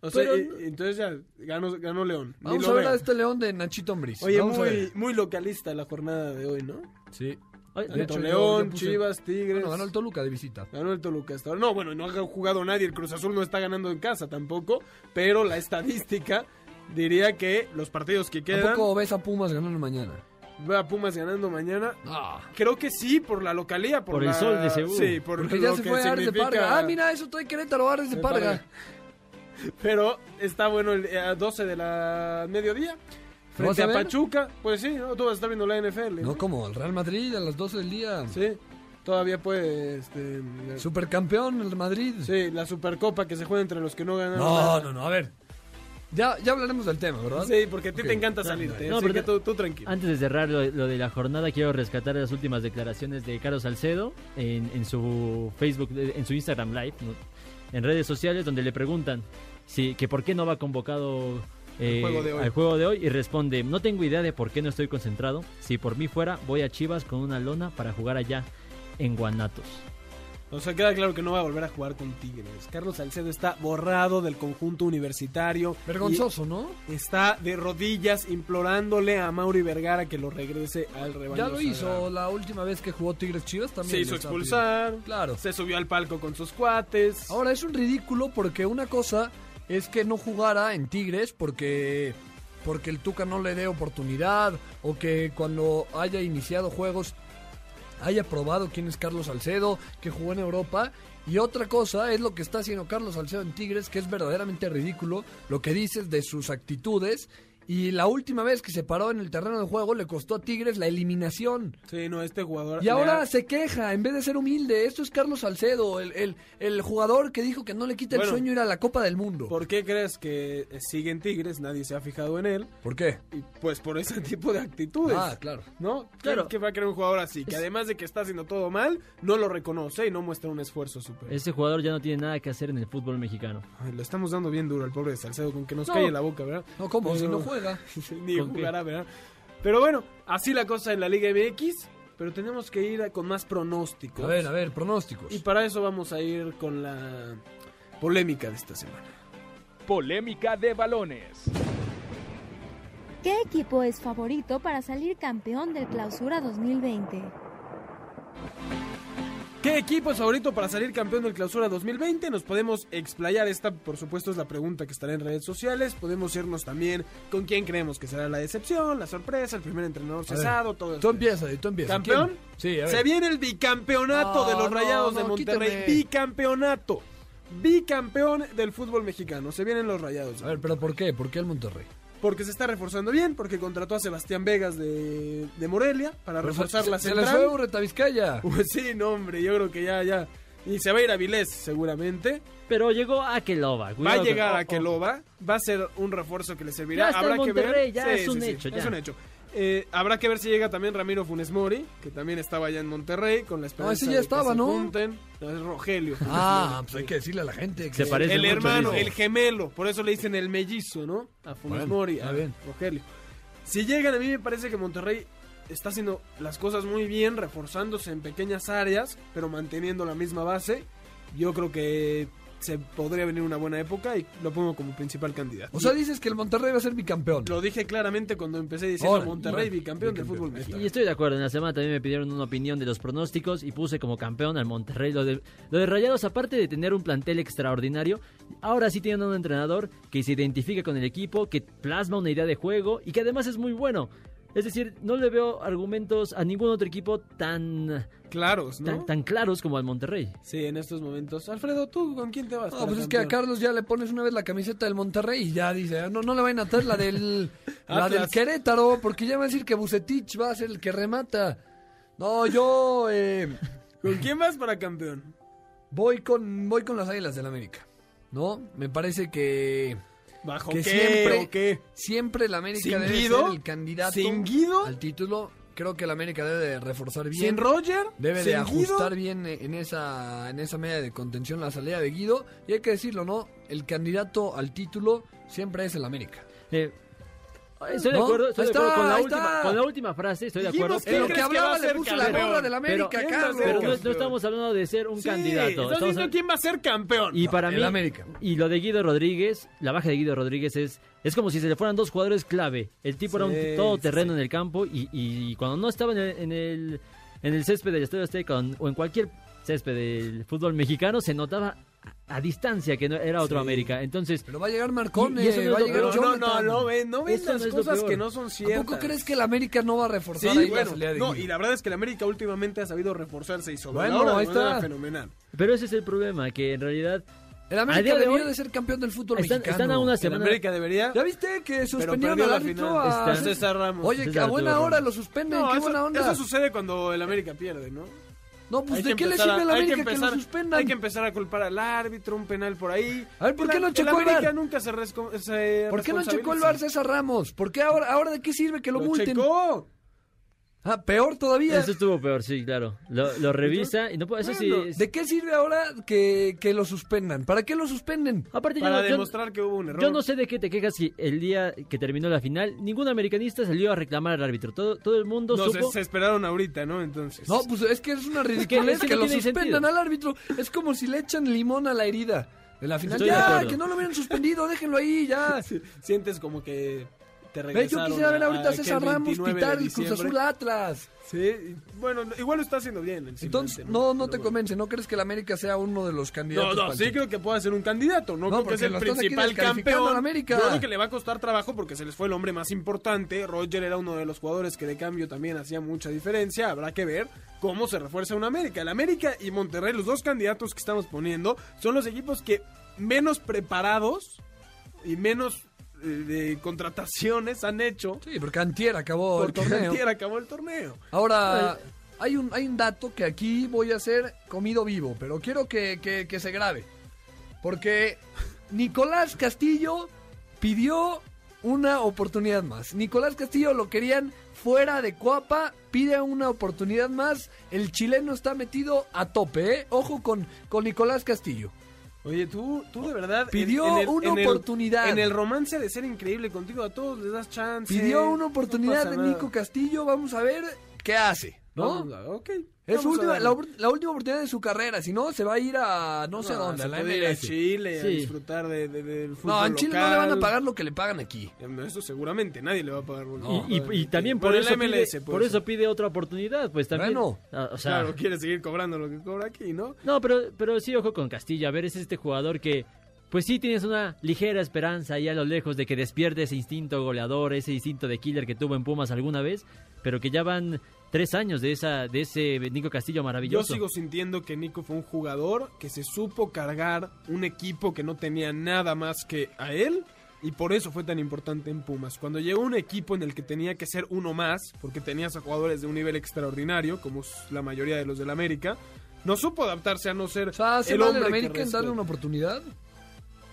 O sea Pero- y- y entonces ya ganó, ganó León Vamos a ver a este León de Nachito Ambriz. oye Vamos a muy muy localista la jornada de hoy no Sí. Ay, De hecho, Tanto yo- León puse- Chivas Tigres Bueno, ganó el Toluca de visita. Ganó el Toluca hasta ahora. No, bueno, no ha jugado nadie. El Cruz Azul no está ganando en casa tampoco. Pero la estadística diría que los partidos que quedan. Tampoco ves a Pumas ganando mañana. Ve a Pumas ganando mañana. Ah, Creo que sí, por la localía. Por, Por el sol de Seúl. Sí, por porque ya se que fue Ares de Parga. Ah, mira, eso trae Querétaro, Ares de De Parga. Parga. Pero está bueno el eh, a 12 de la mediodía. Frente a? Pachuca. Pues sí, ¿no? tú vas a estar viendo la NFL. No como el Real Madrid a las 12 del día. Sí. Todavía puede. Este, la- Supercampeón el Madrid. sí, la Supercopa que se juega entre los que no ganan. No, nada. no, no, a ver. Ya, ya hablaremos del tema, ¿verdad? Sí, porque a ti te encanta salirte. No, así pero que tú, tú tranquilo. Antes de cerrar lo, lo de la jornada, quiero rescatar las últimas declaraciones de Carlos Salcedo en, en su Facebook, en su Instagram Live. En redes sociales, donde le preguntan si, que por qué no va convocado eh, juego al juego de hoy y responde, no tengo idea de por qué no estoy concentrado. Si por mí fuera, voy a Chivas con una lona para jugar allá en Guanatos. O sea, queda claro que no va a volver a jugar con Tigres. Carlos Salcedo está borrado del conjunto universitario. Vergonzoso, ¿no? Está de rodillas implorándole a Mauri Vergara que lo regrese al rebaño. Ya lo hizo la última vez que jugó Tigres Chivas también. Se hizo expulsar. pidiendo. Claro. Se subió al palco con sus cuates. Ahora es un ridículo porque una cosa es que no jugara en Tigres porque porque el Tuca no le dé oportunidad o que cuando haya iniciado juegos haya probado quién es Carlos Salcedo, que jugó en Europa. Y otra cosa es lo que está haciendo Carlos Salcedo en Tigres, que es verdaderamente ridículo lo que dices de sus actitudes. Y la última vez que se paró en el terreno de juego le costó a Tigres la eliminación. Sí, no, este jugador. Y ahora ha- se queja, en vez de ser humilde. Esto es Carlos Salcedo, el, el, el jugador que dijo que no le quita el sueño ir a la Copa del Mundo. ¿Por, ¿Por qué crees que sigue en Tigres? Nadie se ha fijado en él. qué? Y pues por ese tipo de actitudes. Ah, claro. ¿No? Claro. Que va a querer un jugador así? Que además de que está haciendo todo mal, no lo reconoce y no muestra un esfuerzo súper. Ese jugador ya no tiene nada que hacer en el fútbol mexicano. Ay, lo estamos dando bien duro al pobre de Salcedo con que nos No. calle la boca, ¿verdad? No, ¿cómo? Si no juega. Ni jugará, ¿verdad? Pero bueno, así la cosa en la Liga MX, pero tenemos que ir con más pronósticos. A ver, a ver, pronósticos. Y para eso vamos a ir con la polémica de esta semana. Polémica de balones. ¿Qué equipo es favorito para salir campeón del Clausura 2020? ¿Qué equipo es favorito para salir campeón del Clausura 2020? Nos podemos explayar. Esta, por supuesto, es la pregunta que estará en redes sociales. Podemos irnos también con quién creemos que será la decepción, la sorpresa, el primer entrenador cesado, todo Tú esto. empieza, tú empieza. ¿Campeón? ¿Quién? Sí, a ver. Se viene el bicampeonato de los no, Rayados de Monterrey. quítame. Bicampeonato. Bicampeón del fútbol mexicano. Se vienen los Rayados. A ver, pero ¿por qué? ¿Por qué el Monterrey? Porque se está reforzando bien, porque contrató a Sebastián Vegas de, de Morelia para Pero reforzar se- la se central. les fue Urreta Vizcaya. Pues sí, no, hombre, yo creo que ya, ya. Y se va a ir a Vilés, seguramente. Pero llegó Akeloba. Va cuidado a llegar oh, a oh. Keloba. Va a ser un refuerzo que le servirá. Ya está Habrá en que ver. Ya es un hecho, ya. Es un hecho. Eh, habrá que ver si llega también Ramiro Funes Mori, que también estaba allá en Monterrey, con la esperanza ese ya de que estaba, se ¿no? junten. No, es Rogelio. Funes Ah, Mori. pues hay que decirle a la gente que Se parece el mucho, hermano, el gemelo, por eso le dicen el mellizo, ¿no? A Funes Bueno, Mori, a bien. Rogelio. Si llegan, a mí me parece que Monterrey está haciendo las cosas muy bien, reforzándose en pequeñas áreas, pero manteniendo la misma base. Yo creo que se podría venir una buena época y lo pongo como principal candidato. O sea, dices que el Monterrey va a ser bicampeón. lo dije claramente cuando empecé diciendo Órale, Monterrey bueno, bicampeón del fútbol mexicano. Y estoy de acuerdo, en la semana también me pidieron una opinión de los pronósticos y puse como campeón al Monterrey. Lo de, lo de Rayados, aparte de tener un plantel extraordinario, ahora sí tienen un entrenador que se identifica con el equipo, que plasma una idea de juego y que además es muy bueno. Es decir, no le veo argumentos a ningún otro equipo tan, Claros, ¿no? tan, tan claros como al Monterrey. Sí, en estos momentos. Alfredo, ¿tú con quién te vas? No, pues es que a? Carlos ya le pones una vez la camiseta del Monterrey y ya dice, "Ah, no, no le vayan a traer la del, la del Querétaro, porque ya va a decir que Bucetich va a ser el que remata. No, yo eh, ¿Con quién vas para campeón? voy con voy con las Águilas del América. ¿No? Me parece que ¿Bajo que qué siempre o qué? siempre el América ¿Sin debe Guido? ser el candidato ¿Sin Guido? al título. Creo que el América debe de reforzar bien. ¿Sin Roger? Debe de ¿Sin ajustar Guido? bien en esa, en esa media de contención la salida de Guido. Y hay que decirlo, ¿no? El candidato al título siempre es el América. Eh, estoy de ¿No? acuerdo, estoy de acuerdo con, la última, con la última frase, estoy de Dijimos acuerdo. que Pero, lo que hablaba le puso la gorra del América, Pero- Carlos. pero no, no estamos hablando de ser un Sí, candidato. Estás estamos diciendo hab- quién va a ser campeón. Y para el mí, América. y lo de Guido Rodríguez, la baja de Guido Rodríguez es, es como si se le fueran dos jugadores clave. El tipo era Sí, un todoterreno sí. en el campo y, y cuando no estaba en el, en el, en el césped del Estadio Azteca o en cualquier césped del fútbol mexicano, se notaba a, distancia que no era otro Sí. América. Entonces, Pero va a llegar Marcone, Y- y eso no va a llegar peor. no, no, no, no ven, no ven las no cosas que no son ¿A ciertas. poco crees que el América no va a reforzar Sí, ahí la bueno, de no, y la verdad es que el América últimamente ha sabido reforzarse y sobre Bueno, la hora de ahí manera está. fenomenal. pero ese es el problema, que en realidad El a América día de hoy de ser campeón del fútbol están, mexicano. están a una El semana... América debería, ¿Ya viste que suspendieron al la árbitro a César Ramos. Oye, que César a buena hora Ramos. lo suspenden, No, qué eso, buena onda. eso sucede cuando el América pierde, ¿no? No, pues Hay ¿de que qué le sirve a- a la América que, empezar- lo suspendan? Hay que empezar a culpar al árbitro, un penal por ahí. A ver, ¿por qué no checó el América nunca se, se ¿Por qué no checó el. VAR César Ramos? ¿Por qué ahora, ahora de qué sirve que lo, Lo multen? checó. Ah, peor todavía. Eso estuvo peor, sí, claro. Lo, lo revisa y no puede... Eso sí... Es- ¿De qué sirve ahora que, que lo suspendan? ¿Para qué lo suspenden? Aparte, Para yo- demostrar que hubo un error. Yo no sé de qué te quejas si el día que terminó la final ningún americanista salió a reclamar al árbitro. Todo, todo el mundo No, se, supo. se esperaron ahorita, ¿no? Entonces. No, pues es que es una que- ridiculez es que que, no lo suspendan sentido. al árbitro. Es como si le echan limón a la herida de la final. Estoy ya, que no lo hubieran suspendido, déjenlo ahí, ya. Sientes como que te regresaron. yo quisiera ver ahorita a César Ramos 29 de pitar el Cruz. Azul Atlas. Sí, bueno, igual lo está haciendo bien. Entonces, no, no te bueno. convence, ¿no crees que el América sea uno de los candidatos? No, no, sí creo que puede ser un candidato. No, No, creo que porque es el principal campeón. América. Yo creo que le va a costar trabajo porque se les fue el hombre más importante. Roger era uno de los jugadores que de cambio también hacía mucha diferencia. Habrá que ver cómo se refuerza un América. El América y Monterrey, los dos candidatos que estamos poniendo, son los equipos que menos preparados y menos de contrataciones han hecho. Sí, porque Antier acabó porque el torneo. antier acabó el torneo. Ahora, hay un, hay un dato que aquí voy a hacer comido vivo, pero quiero que, que- que se grabe. Porque Nicolás Castillo pidió una oportunidad más. Nicolás Castillo lo querían fuera de Cuapa, pide una oportunidad más. El chileno está metido a tope, ¿eh? Ojo con, con Nicolás Castillo. Oye, tú, tú de verdad... Pidió en- en el- una en el- oportunidad. En el romance de ser increíble contigo, a todos les das chance. Pidió una oportunidad de. Nico Castillo, vamos a ver qué hace, ¿no? A- ok. Es su a última, la, última oportunidad de su carrera, si no, se va a ir a no sé No, dónde, a la puede ir a MLS. Chile a Sí. disfrutar de, de- del fútbol No, en Chile no le van a pagar lo que le pagan aquí. Eso seguramente, nadie le va a pagar. que Y, y- también por Bueno, eso, MLS, pide, por eso pide otra oportunidad, pues también. Bueno. Ah, o sea, Claro, quiere seguir cobrando lo que cobra aquí, ¿no? No, pero, pero sí, ojo con Castillo. A ver, es este jugador que, pues sí, tienes una ligera esperanza ahí a lo lejos de que despierte ese instinto goleador, ese instinto de killer que tuvo en Pumas alguna vez, pero que ya van tres años de esa de ese Nico Castillo Yo maravilloso. sigo sintiendo que Nico fue un jugador que se supo cargar un equipo que no tenía nada más que a él y por eso fue tan importante en Pumas. Cuando llegó un equipo en el que tenía que ser uno más, porque tenías a jugadores de un nivel extraordinario, como la mayoría de los del América, no supo adaptarse a no ser O sea, ¿hace el hombre que América en darle una oportunidad?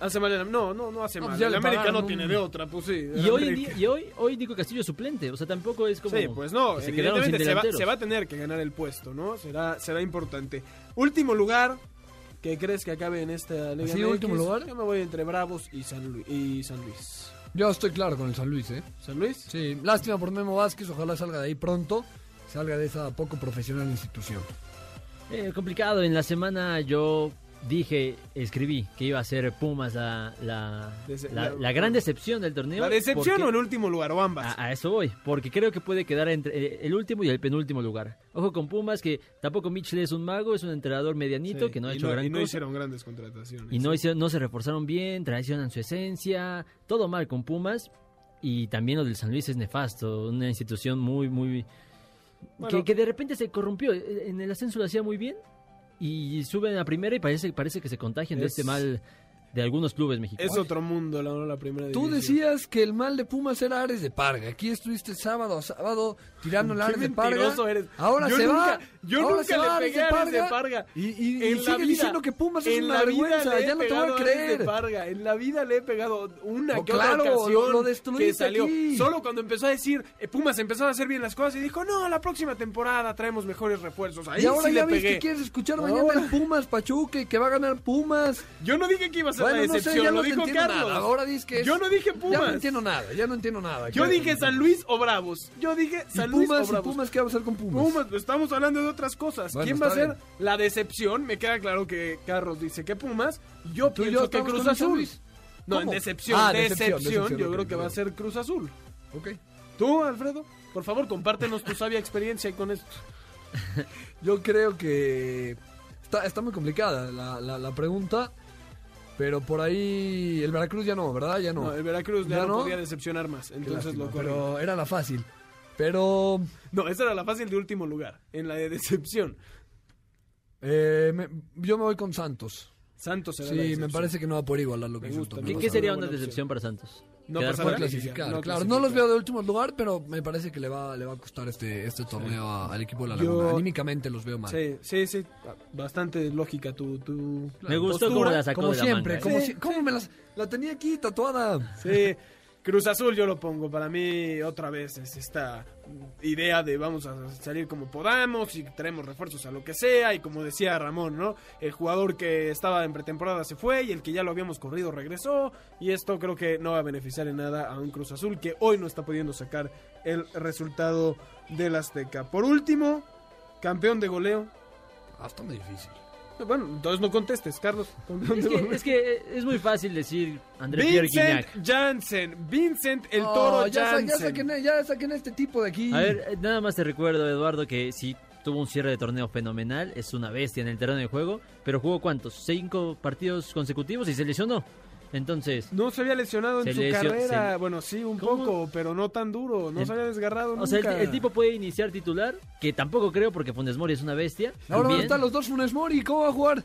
Hace mal en- No, no, no hace No, mal. pues ya el América no un- tiene de otra, pues sí. el Y hoy, América- y hoy, hoy Nico Castillo es suplente, o sea, tampoco es como... Sí, pues no, se evidentemente se va, delanteros. se va a tener que ganar el puesto, ¿no? Será, será importante. Último lugar, ¿qué crees que acabe en esta Liga ¿Así, MX? último lugar? Yo me voy entre Bravos y San, Luis, y San Luis. Yo estoy claro con el San Luis, ¿eh? ¿San Luis? Sí, lástima por Memo Vázquez, ojalá salga de ahí pronto, salga de esa poco profesional institución. Eh, complicado, en la semana yo dije, escribí que iba a ser Pumas la, la, Dece- la, la- la gran decepción del torneo. ¿La decepción porque- o el último lugar? O ambas. A, a eso voy, porque creo que puede quedar entre eh, el último y el penúltimo lugar. Ojo con Pumas, que tampoco Mitchell es un mago, es un entrenador medianito Sí, que no ha hecho gran y no cosa. hicieron grandes contrataciones. y no, hicieron- no se reforzaron bien, traicionan su esencia, todo mal con Pumas. Y también lo del San Luis es nefasto, una institución muy, muy... Bueno. que, que de repente se corrompió. Eh, En el ascenso lo hacía muy bien y suben a primera y parece, parece que se contagian de Es- este mal de algunos clubes mexicanos. Es otro mundo la, la primera Tú división. decías que el mal de Pumas era Ares de Parga. Aquí estuviste sábado a sábado tirando el Ares de Parga. eres. Ahora Yo se nunca- va. yo ahora nunca se va le Ares pegué a Ares de Parga. Y, y- y En la sigue vida- diciendo que Pumas es una vergüenza. Ya no te voy a Ares de creer. Parga. En la vida le he pegado una No, que claro, otra ocasión lo- lo que salió. aquí. Solo cuando empezó a decir, eh, Pumas empezó a hacer bien las cosas y dijo, no, la próxima temporada traemos mejores refuerzos. Ahí y ahora sí ya le ves pegué. que quieres escuchar mañana el Pumas Pachuca y que va a ganar Pumas. Yo no dije que iba a ser Bueno, la no sé, decepción, ya lo no te dijo Carlos. nada. Ahora dices que es- Yo no dije Ya Pumas. no entiendo nada, ya no entiendo nada. Yo ¿Qué- dije San Luis o Bravos. Yo dije ¿Y San Luis Pumas, o ¿Y Bravos. Pumas qué va a pasar con Pumas? Pumas, estamos hablando de otras cosas. Bueno, ¿Quién va a ser bien. la decepción? Me queda claro que Carlos dice que Pumas. Yo y pienso que Cruz Azul. No, en decepción, Ah, decepción, decepción, decepción, yo creo que va a ser Cruz Azul. Ok. ¿Tú, Alfredo? Por favor, compártenos tu sabia experiencia con esto. Yo creo que está, está muy complicada la, la, la pregunta, pero por ahí el Veracruz ya no, ¿verdad? Ya no. No, el Veracruz ya, ¿Ya no, no? podía decepcionar más. Entonces lástima, lo corrió. pero era la fácil. Pero No, esa era la fácil de último lugar. En la de decepción. eh, me- yo me voy con Santos. Santos la Sí, decepción. me parece que no va por igualar lo que Me gusta, torneo ¿Qué, sería una opción. decepción para Santos? No ¿Quedar pasar Para a fuera? la clasificar, no claro. No los veo de último lugar, pero me parece que le va, le va a costar este, este torneo a- al equipo de la Yo- Laguna. Anímicamente los veo mal. Sí, sí, sí. Bastante lógica tu, tu Me gustó postura. cómo la sacó Como de la siempre, manga. como Sí, si- ¿cómo me las, la tenía aquí tatuada? Sí, Cruz Azul yo lo pongo. Para mí, otra vez, es esta idea de vamos a salir como podamos y traemos refuerzos a lo que sea. Y como decía Ramón, ¿no? El jugador que estaba en pretemporada se fue y el que ya lo habíamos corrido regresó. Y esto creo que no va a beneficiar en nada a un Cruz Azul que hoy no está pudiendo sacar el resultado del Azteca. Por último, campeón de goleo. Ah, está muy difícil. Bueno, entonces no contestes, Carlos. Es que, es que es muy fácil decir André Pierre Vincent Guignac. Janssen, Vincent el Oh, toro ya, sa- ya, Janssen. saquen, ya saquen este tipo de aquí. A ver, eh, nada más te recuerdo, Eduardo, que sí tuvo un cierre de torneo fenomenal, es una bestia en el terreno de juego, pero jugó cuántos? Cinco partidos consecutivos y se lesionó. Entonces, No se había lesionado en su lesio- carrera. se- Bueno, sí, un ¿Cómo? poco, pero no tan duro. No El- se había desgarrado o sea, el, el tipo puede iniciar titular, que tampoco creo porque Funes Mori es una bestia. Ahora van a Bien. estar los dos Funes Mori. ¿Cómo va a jugar?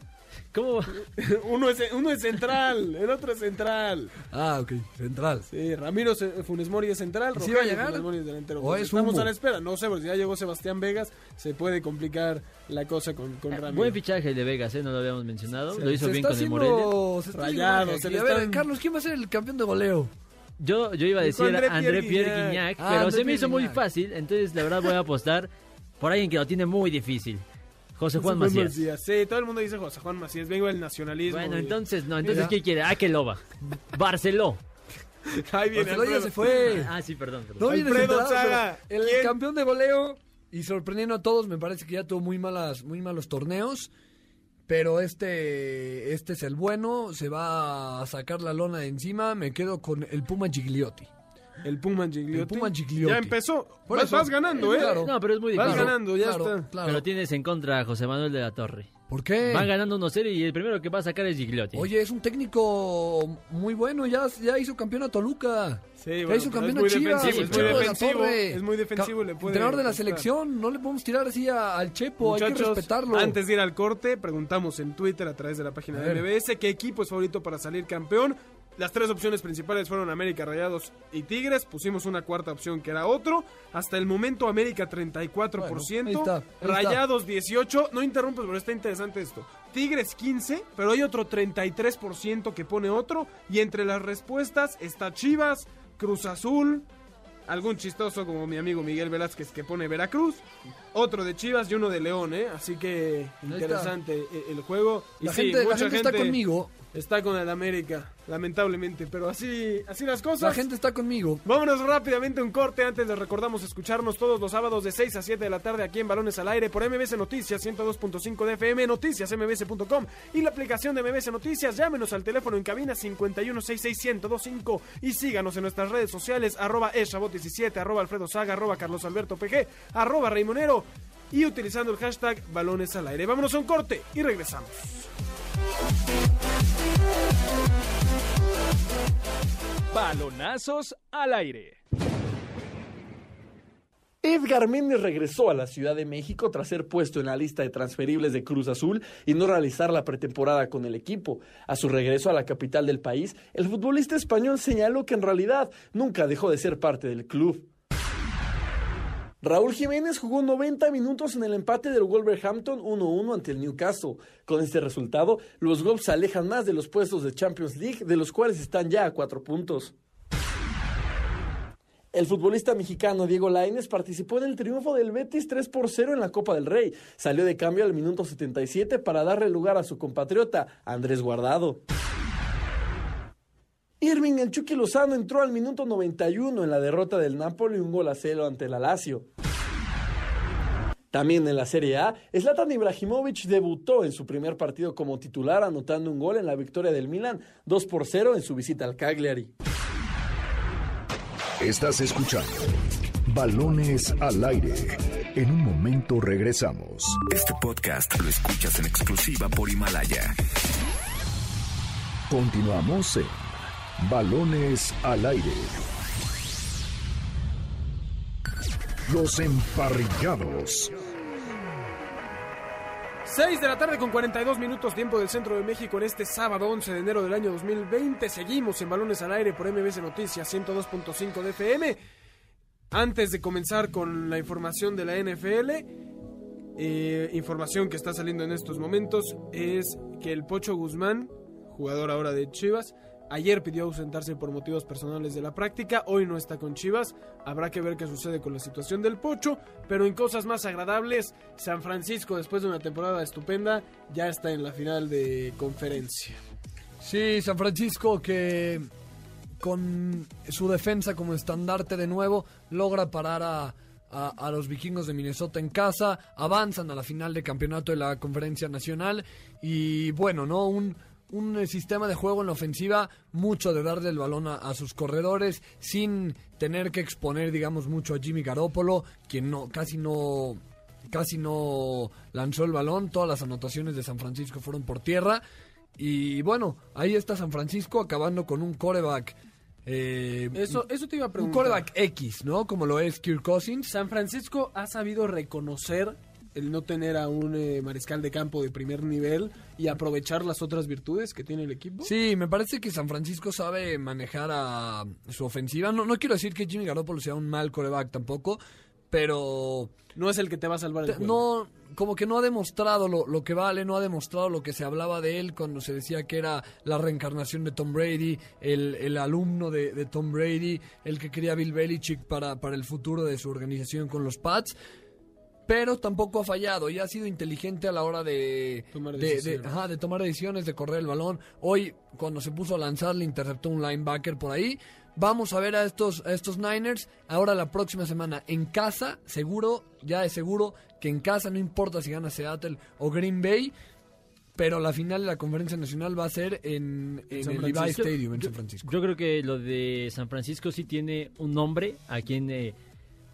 ¿Cómo? uno, es, uno es central, el otro es central. Ah, ok. Central. Sí, Ramiro Funes Mori es central, ¿Sí Rogelio va a llegar? Funes Mori es delantero. ¿O es estamos humo? a la espera. No sé, porque si ya llegó Sebastián Vegas, se puede complicar la cosa con, con Eh, Ramiro. Buen fichaje el de Vegas, ¿eh? no lo habíamos mencionado. lo hizo bien con el Morelia. haciendo... Se está Rayado, se le A ver, están- Carlos, ¿quién va a ser el campeón de goleo? Yo, yo iba a decir André André, Pierre Pierre Guignac. Guignac, Ah, pero André se me Pierre hizo muy fácil, entonces la verdad voy a apostar por alguien que lo tiene muy difícil. José Juan Macías. Sí, todo el mundo dice José Juan Macías. Vengo del nacionalismo. Bueno, y- entonces, no, entonces. ¿qué quiere? Ah, que loba. Barceló. Ahí viene ya Alfredo. se fue. Ah, sí, perdón. perdón. No Alfredo Saga, El ¿quién? campeón de voleo y sorprendiendo a todos, me parece que ya tuvo muy malas, muy malos torneos. Pero este, este es el bueno, se va a sacar la lona de encima. Me quedo con el Puma Gigliotti. El Puma Gigliotti. El Puma Gigliotti. Ya empezó. Por Vas, eso. vas ganando, ¿eh? Claro. No, pero es muy Vas difícil. ganando, ya claro, está. claro. Pero tienes en contra a José Manuel de la Torre. ¿Por qué? Van ganando 1-0 y el primero que va a sacar es Gigliotti. Oye, es un técnico muy bueno, ya, ya hizo campeón a Toluca. Sí, ya bueno, hizo pero campeón a Chivas. es muy defensivo, Torre. es muy defensivo, Ca- le puede Entrenador de la selección, no le podemos tirar así a- al Chepo, hay que respetarlo. antes de ir al corte, preguntamos en Twitter a través de la página A de. MBS qué equipo es favorito para salir campeón. Las tres opciones principales fueron América, Rayados y Tigres. Pusimos una cuarta opción que era otro. Hasta el momento América 34%, Bueno, ahí está, ahí está. Rayados 18. No interrumpes, pero está interesante esto. Tigres 15, pero hay otro 33% que pone otro. Y entre las respuestas está Chivas, Cruz Azul, algún chistoso como mi amigo Miguel Velázquez que pone Veracruz, otro de Chivas y uno de León, ¿eh? Así que interesante e- el juego. Y La sí, gente- la mucha gente está conmigo. Está con el América, lamentablemente, pero así, así las cosas. La gente está conmigo. Vámonos rápidamente un corte. Antes les recordamos escucharnos todos los sábados de 6 a 7 de la tarde aquí en Balones al Aire por MBS Noticias 102.5 de FM, noticias mbs.com y la aplicación de MBS Noticias. Llámenos al teléfono en cabina 5166125 y síganos en nuestras redes sociales arroba eshabot17, arroba alfredo saga, arroba carlos alberto pg, arroba raimonero y utilizando el hashtag Balones al Aire. Vámonos a un corte y regresamos. Balonazos al aire. Edgar Méndez regresó a la Ciudad de México tras ser puesto en la lista de transferibles de Cruz Azul y no realizar la pretemporada con el equipo. A su regreso a la capital del país, el futbolista español señaló que en realidad nunca dejó de ser parte del club. Raúl Jiménez jugó 90 minutos en el empate del Wolverhampton 1-1 ante el Newcastle. Con este resultado, los Wolves se alejan más de los puestos de Champions League, de los cuales están ya a cuatro puntos. El futbolista mexicano Diego Lainez participó en el triunfo del Betis 3 por 0 en la Copa del Rey. Salió de cambio al minuto 77 para darle lugar a su compatriota Andrés Guardado. Irving El Chucky Lozano entró al minuto 91 en la derrota del Napoli un gol a cero ante la Lazio. También en la Serie A, Zlatan Ibrahimovic debutó en su primer partido como titular anotando un gol en la victoria del Milan 2 por 0 en su visita al Cagliari. Estás escuchando Balones al aire. En un momento regresamos. Este podcast lo escuchas en exclusiva por Himalaya. Continuamos en Balones al aire. Los emparrillados. 6 de la tarde con 42 minutos tiempo del centro de México en este sábado 11 de enero del año 2020. Seguimos en Balones al Aire por MBS Noticias 102.5 de FM. Antes de comenzar con la información de la NFL, eh, información que está saliendo en estos momentos es que el Pocho Guzmán, jugador ahora de Chivas, ayer pidió ausentarse por motivos personales de la práctica, hoy no está con Chivas, habrá que ver qué sucede con la situación del Pocho, pero en cosas más agradables, San Francisco después de una temporada estupenda ya está en la final de conferencia. Sí, San Francisco que con su defensa como estandarte de nuevo logra parar a, a- a los vikingos de Minnesota en casa, avanzan a la final de campeonato de la conferencia nacional y bueno, ¿no? Un, un eh, sistema de juego en la ofensiva, mucho de darle el balón a, a sus corredores sin tener que exponer, digamos, mucho a Jimmy Garoppolo, quien no, casi no casi no lanzó el balón, todas las anotaciones de San Francisco fueron por tierra. Y bueno, ahí está San Francisco acabando con un coreback. eh, Eso, eso te iba a un preguntar. coreback X, ¿no? Como lo es Kirk Cousins. San Francisco ha sabido reconocer el no tener a un eh, mariscal de campo de primer nivel y aprovechar las otras virtudes que tiene el equipo. Sí, me parece que San Francisco sabe manejar a su ofensiva. No, no quiero decir que Jimmy Garoppolo sea un mal coreback tampoco, pero No es el que te va a salvar el te- juego. no, como que no ha demostrado lo, lo que vale, no ha demostrado lo que se hablaba de él cuando se decía que era la reencarnación de Tom Brady, el, el alumno de, de Tom Brady, el que quería Bill Belichick para, para el futuro de su organización con los Pats. Pero tampoco ha fallado y ha sido inteligente a la hora de Tomar de- de, decisiones. ajá, de tomar decisiones, de correr el balón. Hoy, cuando se puso a lanzar, le interceptó un linebacker por ahí. Vamos a ver a estos, a estos Niners ahora la próxima semana en casa, seguro, ya es seguro que en casa no importa si gana Seattle o Green Bay, pero la final de la conferencia nacional va a ser en, el Levi Francisco. Stadium en Yo- San Francisco. Yo creo que lo de San Francisco sí tiene un nombre a quien eh,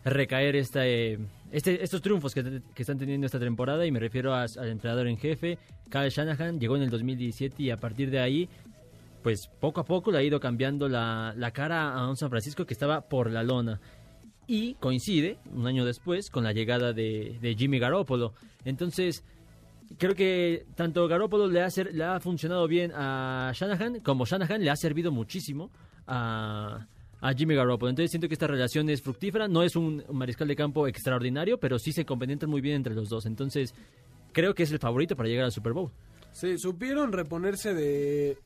recaer esta, eh, este, estos triunfos que, que están teniendo esta temporada y me refiero a- al entrenador en jefe, Kyle Shanahan, llegó en el 2017 y a partir de ahí, pues poco a poco le ha ido cambiando la, la cara a un San Francisco que estaba por la lona. Y coincide, un año después, con la llegada de, de Jimmy Garoppolo. Entonces, creo que tanto Garoppolo le ha, ser- le ha funcionado bien a Shanahan, como Shanahan le ha servido muchísimo a, a Jimmy Garoppolo. Entonces siento que esta relación es fructífera. No es un, un mariscal de campo extraordinario, pero sí se compenetran muy bien entre los dos. Entonces creo que es el favorito para llegar al Super Bowl. Sí, supieron reponerse de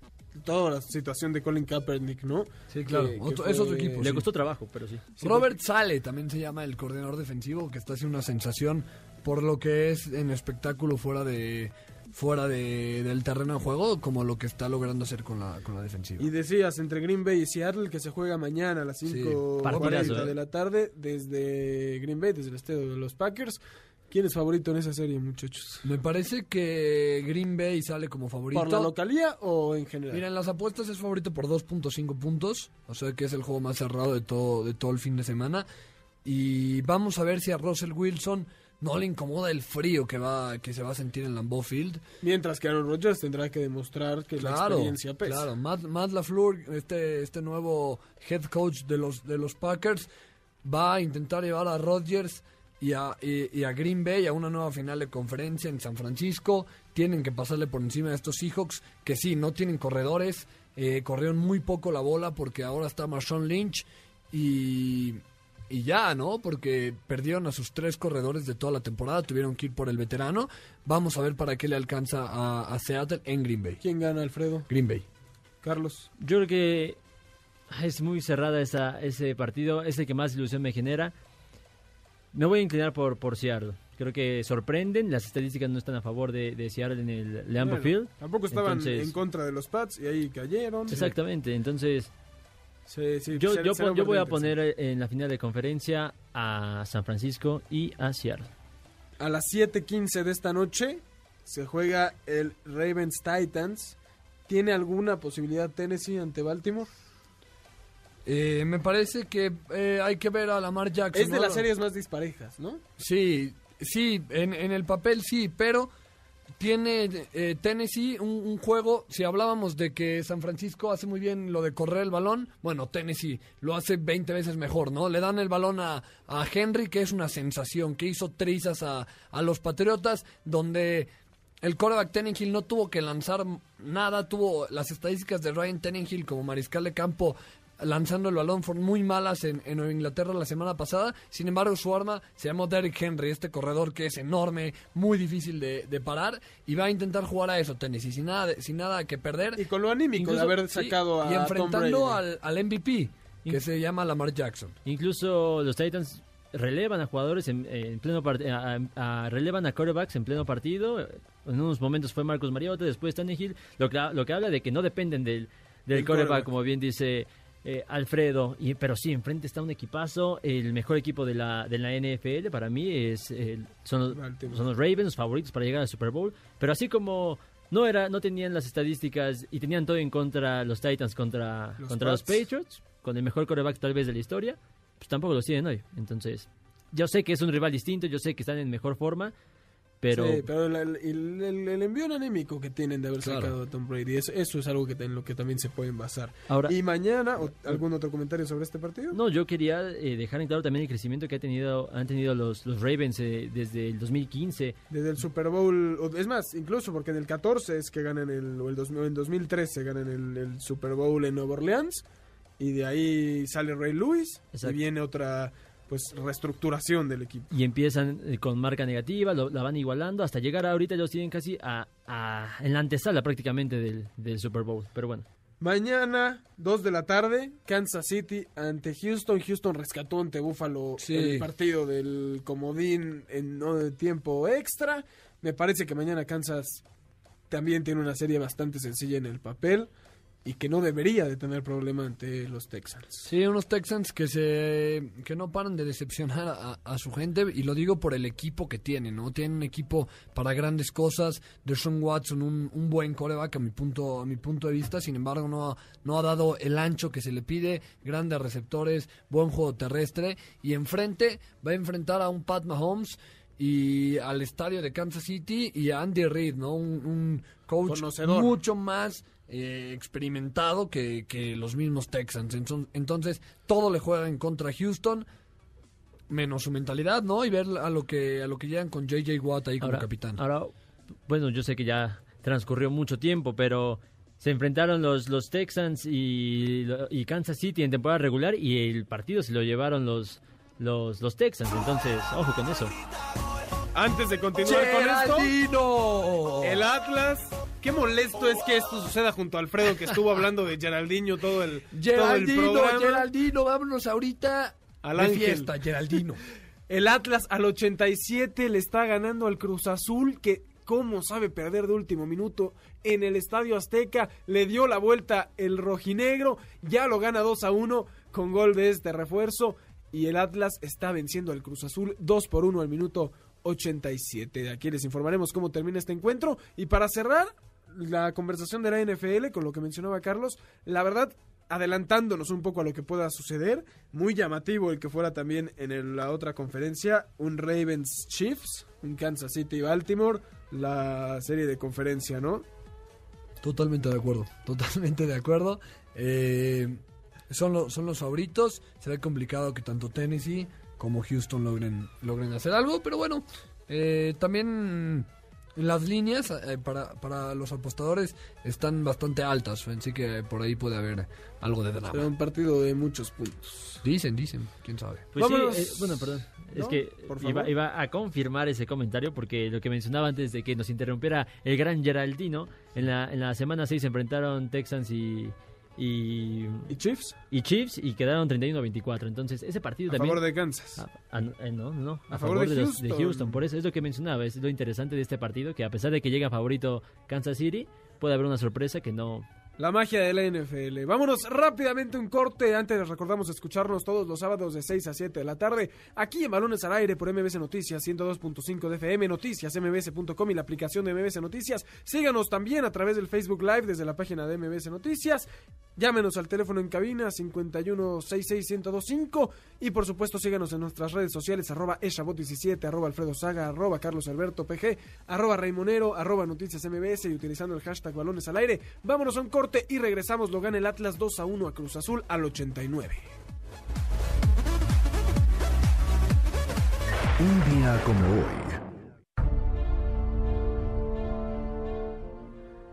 toda la situación de Colin Kaepernick, ¿no? Sí, claro. Que- que Otro- fue- es otro equipo. Le sí. costó trabajo, pero sí. Robert Sale también se llama el coordinador defensivo que está haciendo una sensación por lo que es en espectáculo fuera de fuera de, del terreno de juego como lo que está logrando hacer con la, con la defensiva. Y decías, entre Green Bay y Seattle, que se juega mañana a las Sí. 5.40 Partidazo, ¿eh? de la tarde desde Green Bay, desde el estadio de los Packers. ¿Quién es favorito en esa serie, muchachos? Me parece que Green Bay sale como favorito. ¿Por la localía o en general? Mira, en las apuestas es favorito por 2.5 puntos, o sea que es el juego más cerrado de todo, de todo el fin de semana. Y vamos a ver si a Russell Wilson no le incomoda el frío que va que se va a sentir en Lambeau Field. Mientras que Aaron Rodgers tendrá que demostrar que la Claro, experiencia pesa. claro. Matt, Matt LaFleur, este, este nuevo head coach de los, de los Packers, va a intentar llevar a Rodgers y a, y, y a Green Bay a una nueva final de conferencia en San Francisco. Tienen que pasarle por encima de estos Seahawks, que sí, no tienen corredores, eh, corrieron muy poco la bola porque ahora está Marshawn Lynch y, y ya, ¿no? Porque perdieron a sus tres corredores de toda la temporada, tuvieron que ir por el veterano. Vamos a ver para qué le alcanza a, a Seattle en Green Bay. ¿Quién gana, Alfredo? Green Bay. Carlos. Yo creo que es muy cerrada esa, ese partido, es el que más ilusión me genera. Me voy a inclinar por, por Seattle. Creo que sorprenden, las estadísticas no están a favor de, de Seattle en el Lambeau Bueno, Field. Tampoco estaban Entonces- en contra de los Pats y ahí cayeron. Exactamente, entonces Sí, sí, yo, yo, yo voy a poner en la final de conferencia a San Francisco y a Seattle. A las 7:15 de esta noche se juega el Ravens Titans. ¿Tiene alguna posibilidad Tennessee ante Baltimore? Eh, me parece que eh, hay que ver a Lamar Jackson. Es de ¿no? las series más disparejas, ¿no? Sí, sí, en, en el papel sí, pero tiene eh, Tennessee un, juego, si hablábamos de que San Francisco hace muy bien lo de correr el balón, bueno, Tennessee lo hace 20 veces mejor, ¿no? Le dan el balón a, a Henry, que es una sensación, que hizo trizas a, a los Patriotas, donde el quarterback Tennessee no tuvo que lanzar nada, tuvo las estadísticas de Ryan Tennessee como mariscal de campo lanzando el balón fueron muy malas en, en Nueva Inglaterra la semana pasada. Sin embargo, su arma se llamó Derrick Henry, este corredor que es enorme, muy difícil de, de parar, y va a intentar jugar a eso, Tennessee, sin nada, de- sin nada que perder. Y con lo anímico de Incluso- haber sí, sacado a Y enfrentando Tom Brady. al, al MVP, que se llama Lamar Jackson. Incluso los Titans relevan a jugadores en, en pleno a, relevan a quarterbacks en pleno partido. En unos momentos fue Marcos Mariota, después Tannehill, lo que, lo que habla de que no dependen del, del Del quarterback, quarterback. como bien dice eh, Alfredo. Y, pero sí, enfrente está un equipazo, el mejor equipo de la, de la NFL para mí es el- son, los, son los Ravens, favoritos para llegar al Super Bowl. Pero así como no era no tenían las estadísticas y tenían todo en contra los Titans contra Los contra los. Patriots, con el mejor quarterback tal vez de la historia, pues tampoco los tienen hoy. Entonces, yo sé que es un rival distinto, yo sé que están en mejor forma, pero, Sí, pero el, el, el- el- el envío anímico que tienen de haber Claro. sacado a Tom Brady, eso, eso es algo que en lo que también se pueden basar. ahora ¿Y mañana o- algún otro comentario sobre este partido? no, yo quería eh, dejar en claro también el crecimiento que ha tenido han tenido los los Ravens eh, desde el 2015. Desde el Super Bowl, o- es más, incluso porque en el 14 es que ganan el, o el dos- en 2013 ganan el, el Super Bowl en Nueva Orleans y de ahí sale Ray Lewis Exacto. y viene otra pues reestructuración del equipo. Y empiezan eh, con marca negativa, lo- la van igualando, hasta llegar ahorita ellos tienen casi a, a- en la antesala prácticamente del, del Super Bowl. Pero bueno, Mañana, 2 de la tarde, Kansas City ante Houston. Houston rescató ante Buffalo Sí. el partido del comodín en no de tiempo extra. Me parece que mañana Kansas también tiene una serie bastante sencilla en el papel y que no debería de tener problema ante los Texans. Sí, unos Texans que se que no paran de decepcionar a, a su gente y lo digo por el equipo que tienen, ¿no? Tienen un equipo para grandes cosas. Deshaun Watson, un, un buen coreback a mi punto a mi punto de vista, sin embargo no ha, no ha dado el ancho que se le pide, grandes receptores, buen juego terrestre y enfrente va a enfrentar a un Pat Mahomes y al estadio de Kansas City y a Andy Reid, ¿no? Un, un coach Conocedor. mucho más eh, experimentado que, que los mismos Texans. Enton- Entonces, todo le juega en contra Houston, menos su mentalidad, ¿no? Y ver a lo que a lo que llegan con JJ Watt ahí como Ahora, capitán. ahora, bueno, yo sé que ya transcurrió mucho tiempo, pero se enfrentaron los, los Texans y, y Kansas City en temporada regular y el partido se lo llevaron los, los, los Texans. Entonces, ojo con eso. Antes de continuar con esto, ¡Geraldino! el Atlas. Qué molesto es que esto suceda junto a Alfredo, que estuvo hablando de Geraldinho todo el, todo el Geraldino, programa. Geraldino, vámonos ahorita Al de ángel. fiesta, Geraldino. El Atlas al 87 le está ganando al Cruz Azul, que cómo sabe perder de último minuto en el Estadio Azteca. Le dio la vuelta el rojinegro, ya lo gana 2 a 1 con gol de este refuerzo. Y el Atlas está venciendo al Cruz Azul 2 por 1 al minuto 87. De aquí les informaremos cómo termina este encuentro. Y para cerrar la conversación de la NFL con lo que mencionaba Carlos, la verdad adelantándonos un poco a lo que pueda suceder, muy llamativo el que fuera también en la otra conferencia, un Ravens Chiefs, un Kansas City Baltimore, la serie de conferencia, ¿no? Totalmente de acuerdo, totalmente de acuerdo. Eh, son, son los favoritos. Será complicado que tanto Tennessee como Houston logren, logren hacer algo, pero bueno, eh, también las líneas eh, para, para los apostadores están bastante altas, así que por ahí puede haber algo de Será drama. un partido de muchos puntos. Dicen, dicen, quién sabe. Pues sí, eh, bueno, perdón. Es ¿No? que iba a confirmar ese comentario porque lo que mencionaba antes de que nos interrumpiera el gran Geraldino, en la, en la semana 6 se enfrentaron Texans y, y, ¿Y Chiefs? y Chiefs y quedaron 31-24. Entonces, ese partido A también... favor de Kansas. Ah, ah, no, eh, no, no, a, A favor, favor de de, los- de Houston. Houston. Por eso es lo que mencionaba, es lo interesante de este partido, que a pesar de que llega favorito Kansas City, puede haber una sorpresa que no... La magia de la NFL. Vámonos rápidamente un corte. Antes les recordamos escucharnos todos los sábados de 6 a 7 de la tarde. Aquí en Balones al Aire por MBS Noticias 102.5 de FM, noticias mbs.com y la aplicación de MBS Noticias. Síganos también a través del Facebook Live desde la página de MBS Noticias. Llámenos al teléfono en cabina 5166125 y por supuesto síganos en nuestras redes sociales arroba eshabot17, arroba alfredo saga, arroba carlos alberto pg, arroba raimonero, arroba noticias mbs y utilizando el hashtag balones al aire. Vámonos a un corte y regresamos. Lo gana el Atlas 2 a 1 a Cruz Azul al 89. Un día como hoy.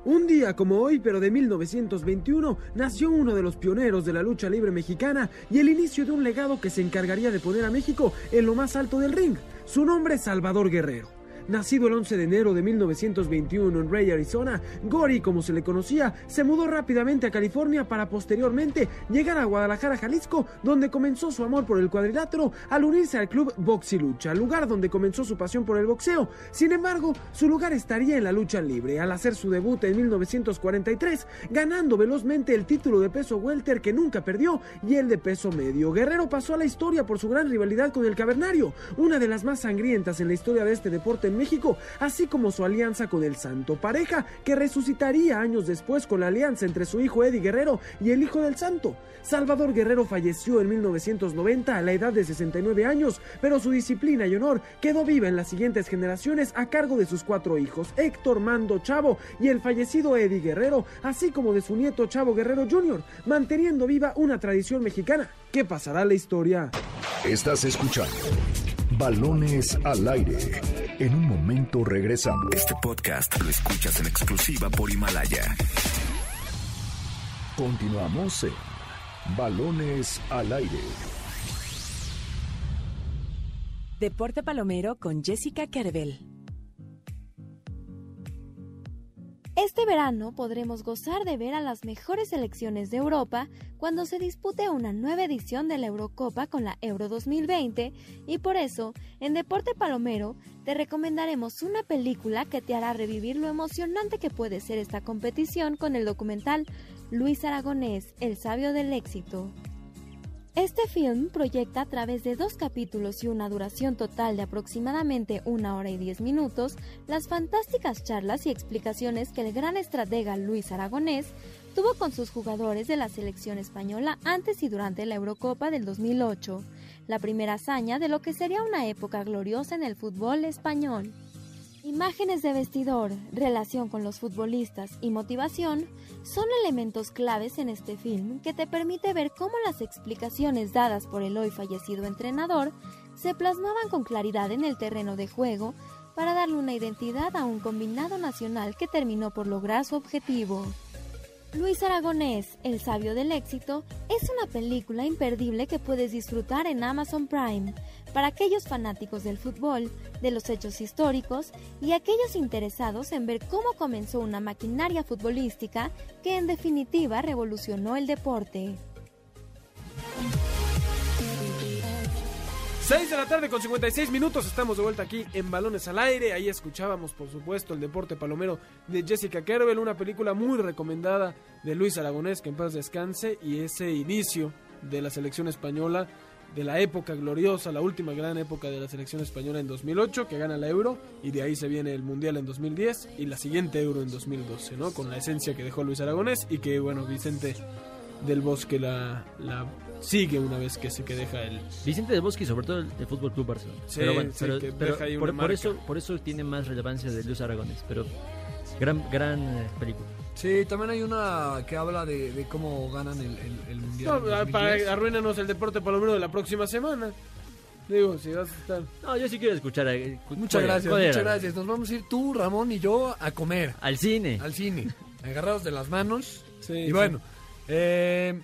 Un día como hoy, pero de 1921, nació uno de los pioneros de la lucha libre mexicana y el inicio de un legado que se encargaría de poner a México en lo más alto del ring. Su nombre es Salvador Guerrero. Nacido el 11 de enero de 1921 en Ray, Arizona, Gori, como se le conocía, se mudó rápidamente a California para posteriormente llegar a Guadalajara, Jalisco, donde comenzó su amor por el cuadrilátero al unirse al club Boxilucha, lugar donde comenzó su pasión por el boxeo. Sin embargo, su lugar estaría en la lucha libre al hacer su debut en 1943, ganando velozmente el título de peso welter que nunca perdió y el de peso medio. Guerrero pasó a la historia por su gran rivalidad con el Cavernario, una de las más sangrientas en la historia de este deporte México, así como su alianza con el Santo, pareja que resucitaría años después con la alianza entre su hijo Eddie Guerrero y el hijo del Santo. Salvador Guerrero falleció en 1990 a la edad de 69 años, pero su disciplina y honor quedó viva en las siguientes generaciones a cargo de sus cuatro hijos, Héctor Mando Chavo y el fallecido Eddie Guerrero, así como de su nieto Chavo Guerrero Jr., manteniendo viva una tradición mexicana. ¿Qué pasará la historia? Estás escuchando Balones al aire. En un momento regresamos. Este podcast lo escuchas en exclusiva por Himalaya. Continuamos en Balones al aire. Deporte Palomero con Jessica Carvel. Este verano podremos gozar de ver a las mejores selecciones de Europa cuando se dispute una nueva edición de la Eurocopa con la Euro 2020 y por eso, en Deporte Palomero, te recomendaremos una película que te hará revivir lo emocionante que puede ser esta competición con el documental Luis Aragonés, el sabio del éxito. Este film proyecta a través de dos capítulos y una duración total de aproximadamente una hora y diez minutos las fantásticas charlas y explicaciones que el gran estratega Luis Aragonés tuvo con sus jugadores de la selección española antes y durante la Eurocopa del 2008, la primera hazaña de lo que sería una época gloriosa en el fútbol español. Imágenes de vestidor, relación con los futbolistas y motivación son elementos claves en este film que te permite ver cómo las explicaciones dadas por el hoy fallecido entrenador se plasmaban con claridad en el terreno de juego para darle una identidad a un combinado nacional que terminó por lograr su objetivo. Luis Aragonés, El sabio del éxito, es una película imperdible que puedes disfrutar en Amazon Prime para aquellos fanáticos del fútbol, de los hechos históricos y aquellos interesados en ver cómo comenzó una maquinaria futbolística que en definitiva revolucionó el deporte. 6 de la tarde con 56 minutos, estamos de vuelta aquí en Balones al Aire. Ahí escuchábamos, por supuesto, el deporte palomero de Jessica Kerbel, una película muy recomendada de Luis Aragonés, que en paz descanse, y ese inicio de la selección española, de la época gloriosa, la última gran época de la selección española en 2008, que gana la Euro, y de ahí se viene el Mundial en 2010 y la siguiente Euro en 2012, ¿no? Con la esencia que dejó Luis Aragonés y que, bueno, Vicente del Bosque la, la sigue una vez que se que deja el Vicente del Bosque y sobre todo el, Fútbol Club Barcelona. Sí, pero bueno, sí, pero- que pero deja ahí una por, por eso por eso tiene más relevancia de Luis Aragones, pero gran gran eh, película. Sí, también hay una que habla de, de cómo ganan el, el, el Mundial. No, en a- 2010. para arruínanos el deporte palomero de la próxima semana. Digo, si vas a estar. No, yo sí quiero escuchar. eh, Muchas cuál- gracias, cuál muchas gracias. Nos vamos a ir tú, Ramón y yo a comer. Al cine. Al cine. Agarrados de las manos. Sí, y sí. bueno, eh,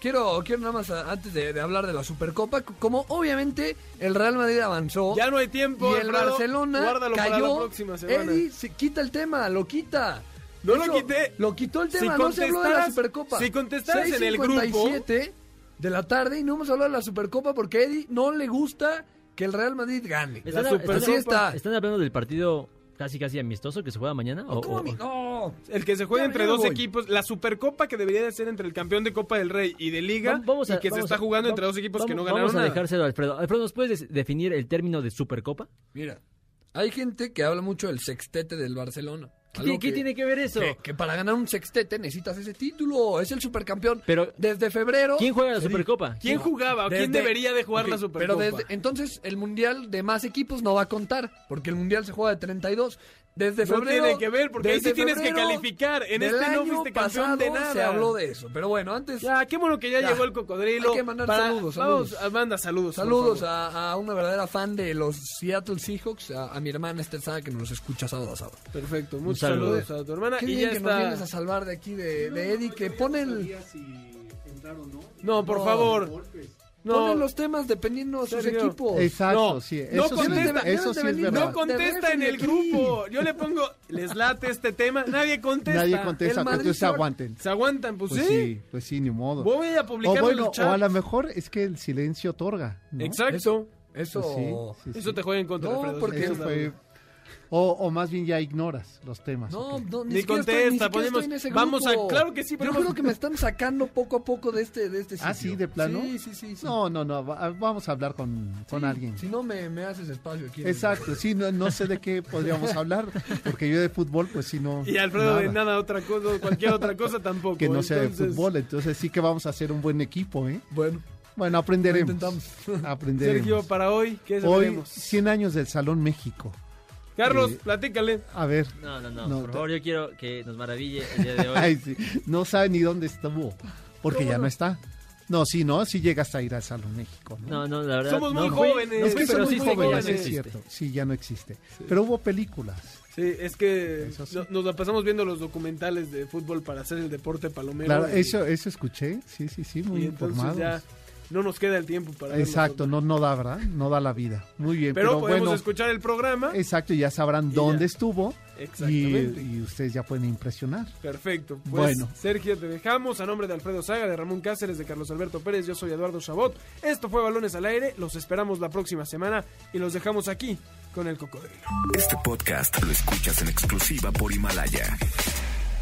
quiero, quiero nada más, antes de, de hablar de la Supercopa, como obviamente el Real Madrid avanzó. Ya no hay tiempo. y el Alfredo, Barcelona Guárdalo para cayó. la próxima semana. Eddie, se quita el tema, lo quita. No lo quité. Lo quitó el Si tema, no se habló de la Supercopa. si contestaras en el grupo- 6:57 de la tarde y no hemos hablado de la Supercopa porque a Eddie no le gusta que el Real Madrid gane. ¿Están, La están- Así está. ¿Están hablando del partido casi casi amistoso que se juega mañana? O- ¿Cómo o- mi- No. El que se juega Ya, entre dos voy. equipos, la Supercopa que debería de ser entre el campeón de Copa del Rey y de Liga, Vam- vamos a- y que se está jugando entre dos equipos que no ganaron Vamos a dejárselo a Alfredo. Alfredo, ¿nos puedes des- definir el término de Supercopa? Mira, hay gente que habla mucho del sextete del Barcelona. ¿Qué, qué que- tiene que ver eso? Que, que para ganar un sextete necesitas ese título. Es el supercampeón. Pero desde febrero. ¿quién juega la Supercopa? ¿Quién jugaba? o ¿Quién Desde- debería de jugar la Supercopa? Pero desde, entonces el mundial de más equipos no va a contar. Porque el mundial se juega de 32. Desde No febrero. tiene que ver, porque ahí sí tienes que calificar. En este no año fuiste campeón de pasado nada. Se habló de eso. Pero bueno, antes. Ya, qué bueno que ya, Ya. llegó el cocodrilo. Hay que mandar Para- saludos, Vamos, saludos. manda saludos. Saludos a, a una verdadera fan de los Seattle Seahawks, a, a mi hermana Esther Sada, que nos escucha sábado a sábado. Perfecto, muchos saludo. saludos a tu hermana. Qué y bien ya que nos está. vienes a salvar de aquí de, de Eddie, que pone el... No, por No. favor. No, Ponen los temas dependiendo de sus Sergio. equipos. Exacto, No, sí, no eso sí, contesta, eso sí es no verdad. no contesta en el grupo. Yo le pongo, les late este tema. Nadie contesta. Nadie contesta, El entonces se- aguanten. Se aguantan, pues, Pues sí. sí, pues sí, ni modo. Voy a O publicar bueno, los o a lo mejor es que el silencio otorga. ¿no? Exacto. Eso... Pues sí, sí, sí. Eso te juega en contra, No, Alfredo, porque- sin Eso fue- O, o más bien ya ignoras los temas. No, ¿ok? no, ni, Ni contesta, estoy, ni ponemos- estoy en ese vamos a- claro que sí, Yo ponemos- creo que me están sacando poco a poco de este, de este Ah, sitio. sí, de plano. Sí, sí, sí. sí. No, no, no, va- vamos a hablar con, con alguien. Si no, me, me haces espacio aquí. el- Exacto, sí, no, no sé de qué podríamos hablar, porque yo de fútbol, pues sí, no. Y Alfredo de nada, otra cosa, cualquier otra cosa tampoco. Que no sea de Entonces, fútbol, entonces sí que vamos a hacer un buen equipo, ¿eh? Bueno, Bueno, aprenderemos. intentamos. aprenderemos. Sergio, para hoy, ¿qué Hoy, sabremos? 100 años del Salón México. Carlos, Eh, platícale. A ver. No, no, no, No, por favor, yo quiero que nos maraville el día de hoy. Ay, sí, No sabe ni dónde estuvo, porque ya no está. No, sí, no, sí llegas a ir al Salón México. ¿no? No, no, la verdad. Somos no muy jóvenes. no es que sí muy jóvenes, es cierto. Sí, ya no existe. Pero hubo películas. Sí, es que Eso sí. no- nos la pasamos viendo los documentales de fútbol para hacer el deporte palomero. Claro, y- eso, eso escuché. Sí, sí, sí, muy y entonces informados. ya no nos queda el tiempo para Exacto, no, no da, ¿verdad? No da la vida. Muy bien. Pero, Pero, podemos bueno, escuchar el programa. exacto, ya sabrán Y dónde ya. estuvo. Y, Exactamente. y ustedes ya pueden impresionar. Perfecto. Pues, Bueno. Sergio, te dejamos. A nombre de Alfredo Saga, de Ramón Cáceres, de Carlos Alberto Pérez, yo soy Eduardo Chabot. Esto fue Balones al Aire. Los esperamos la próxima semana y los dejamos aquí con el cocodrilo. Este podcast lo escuchas en exclusiva por Himalaya.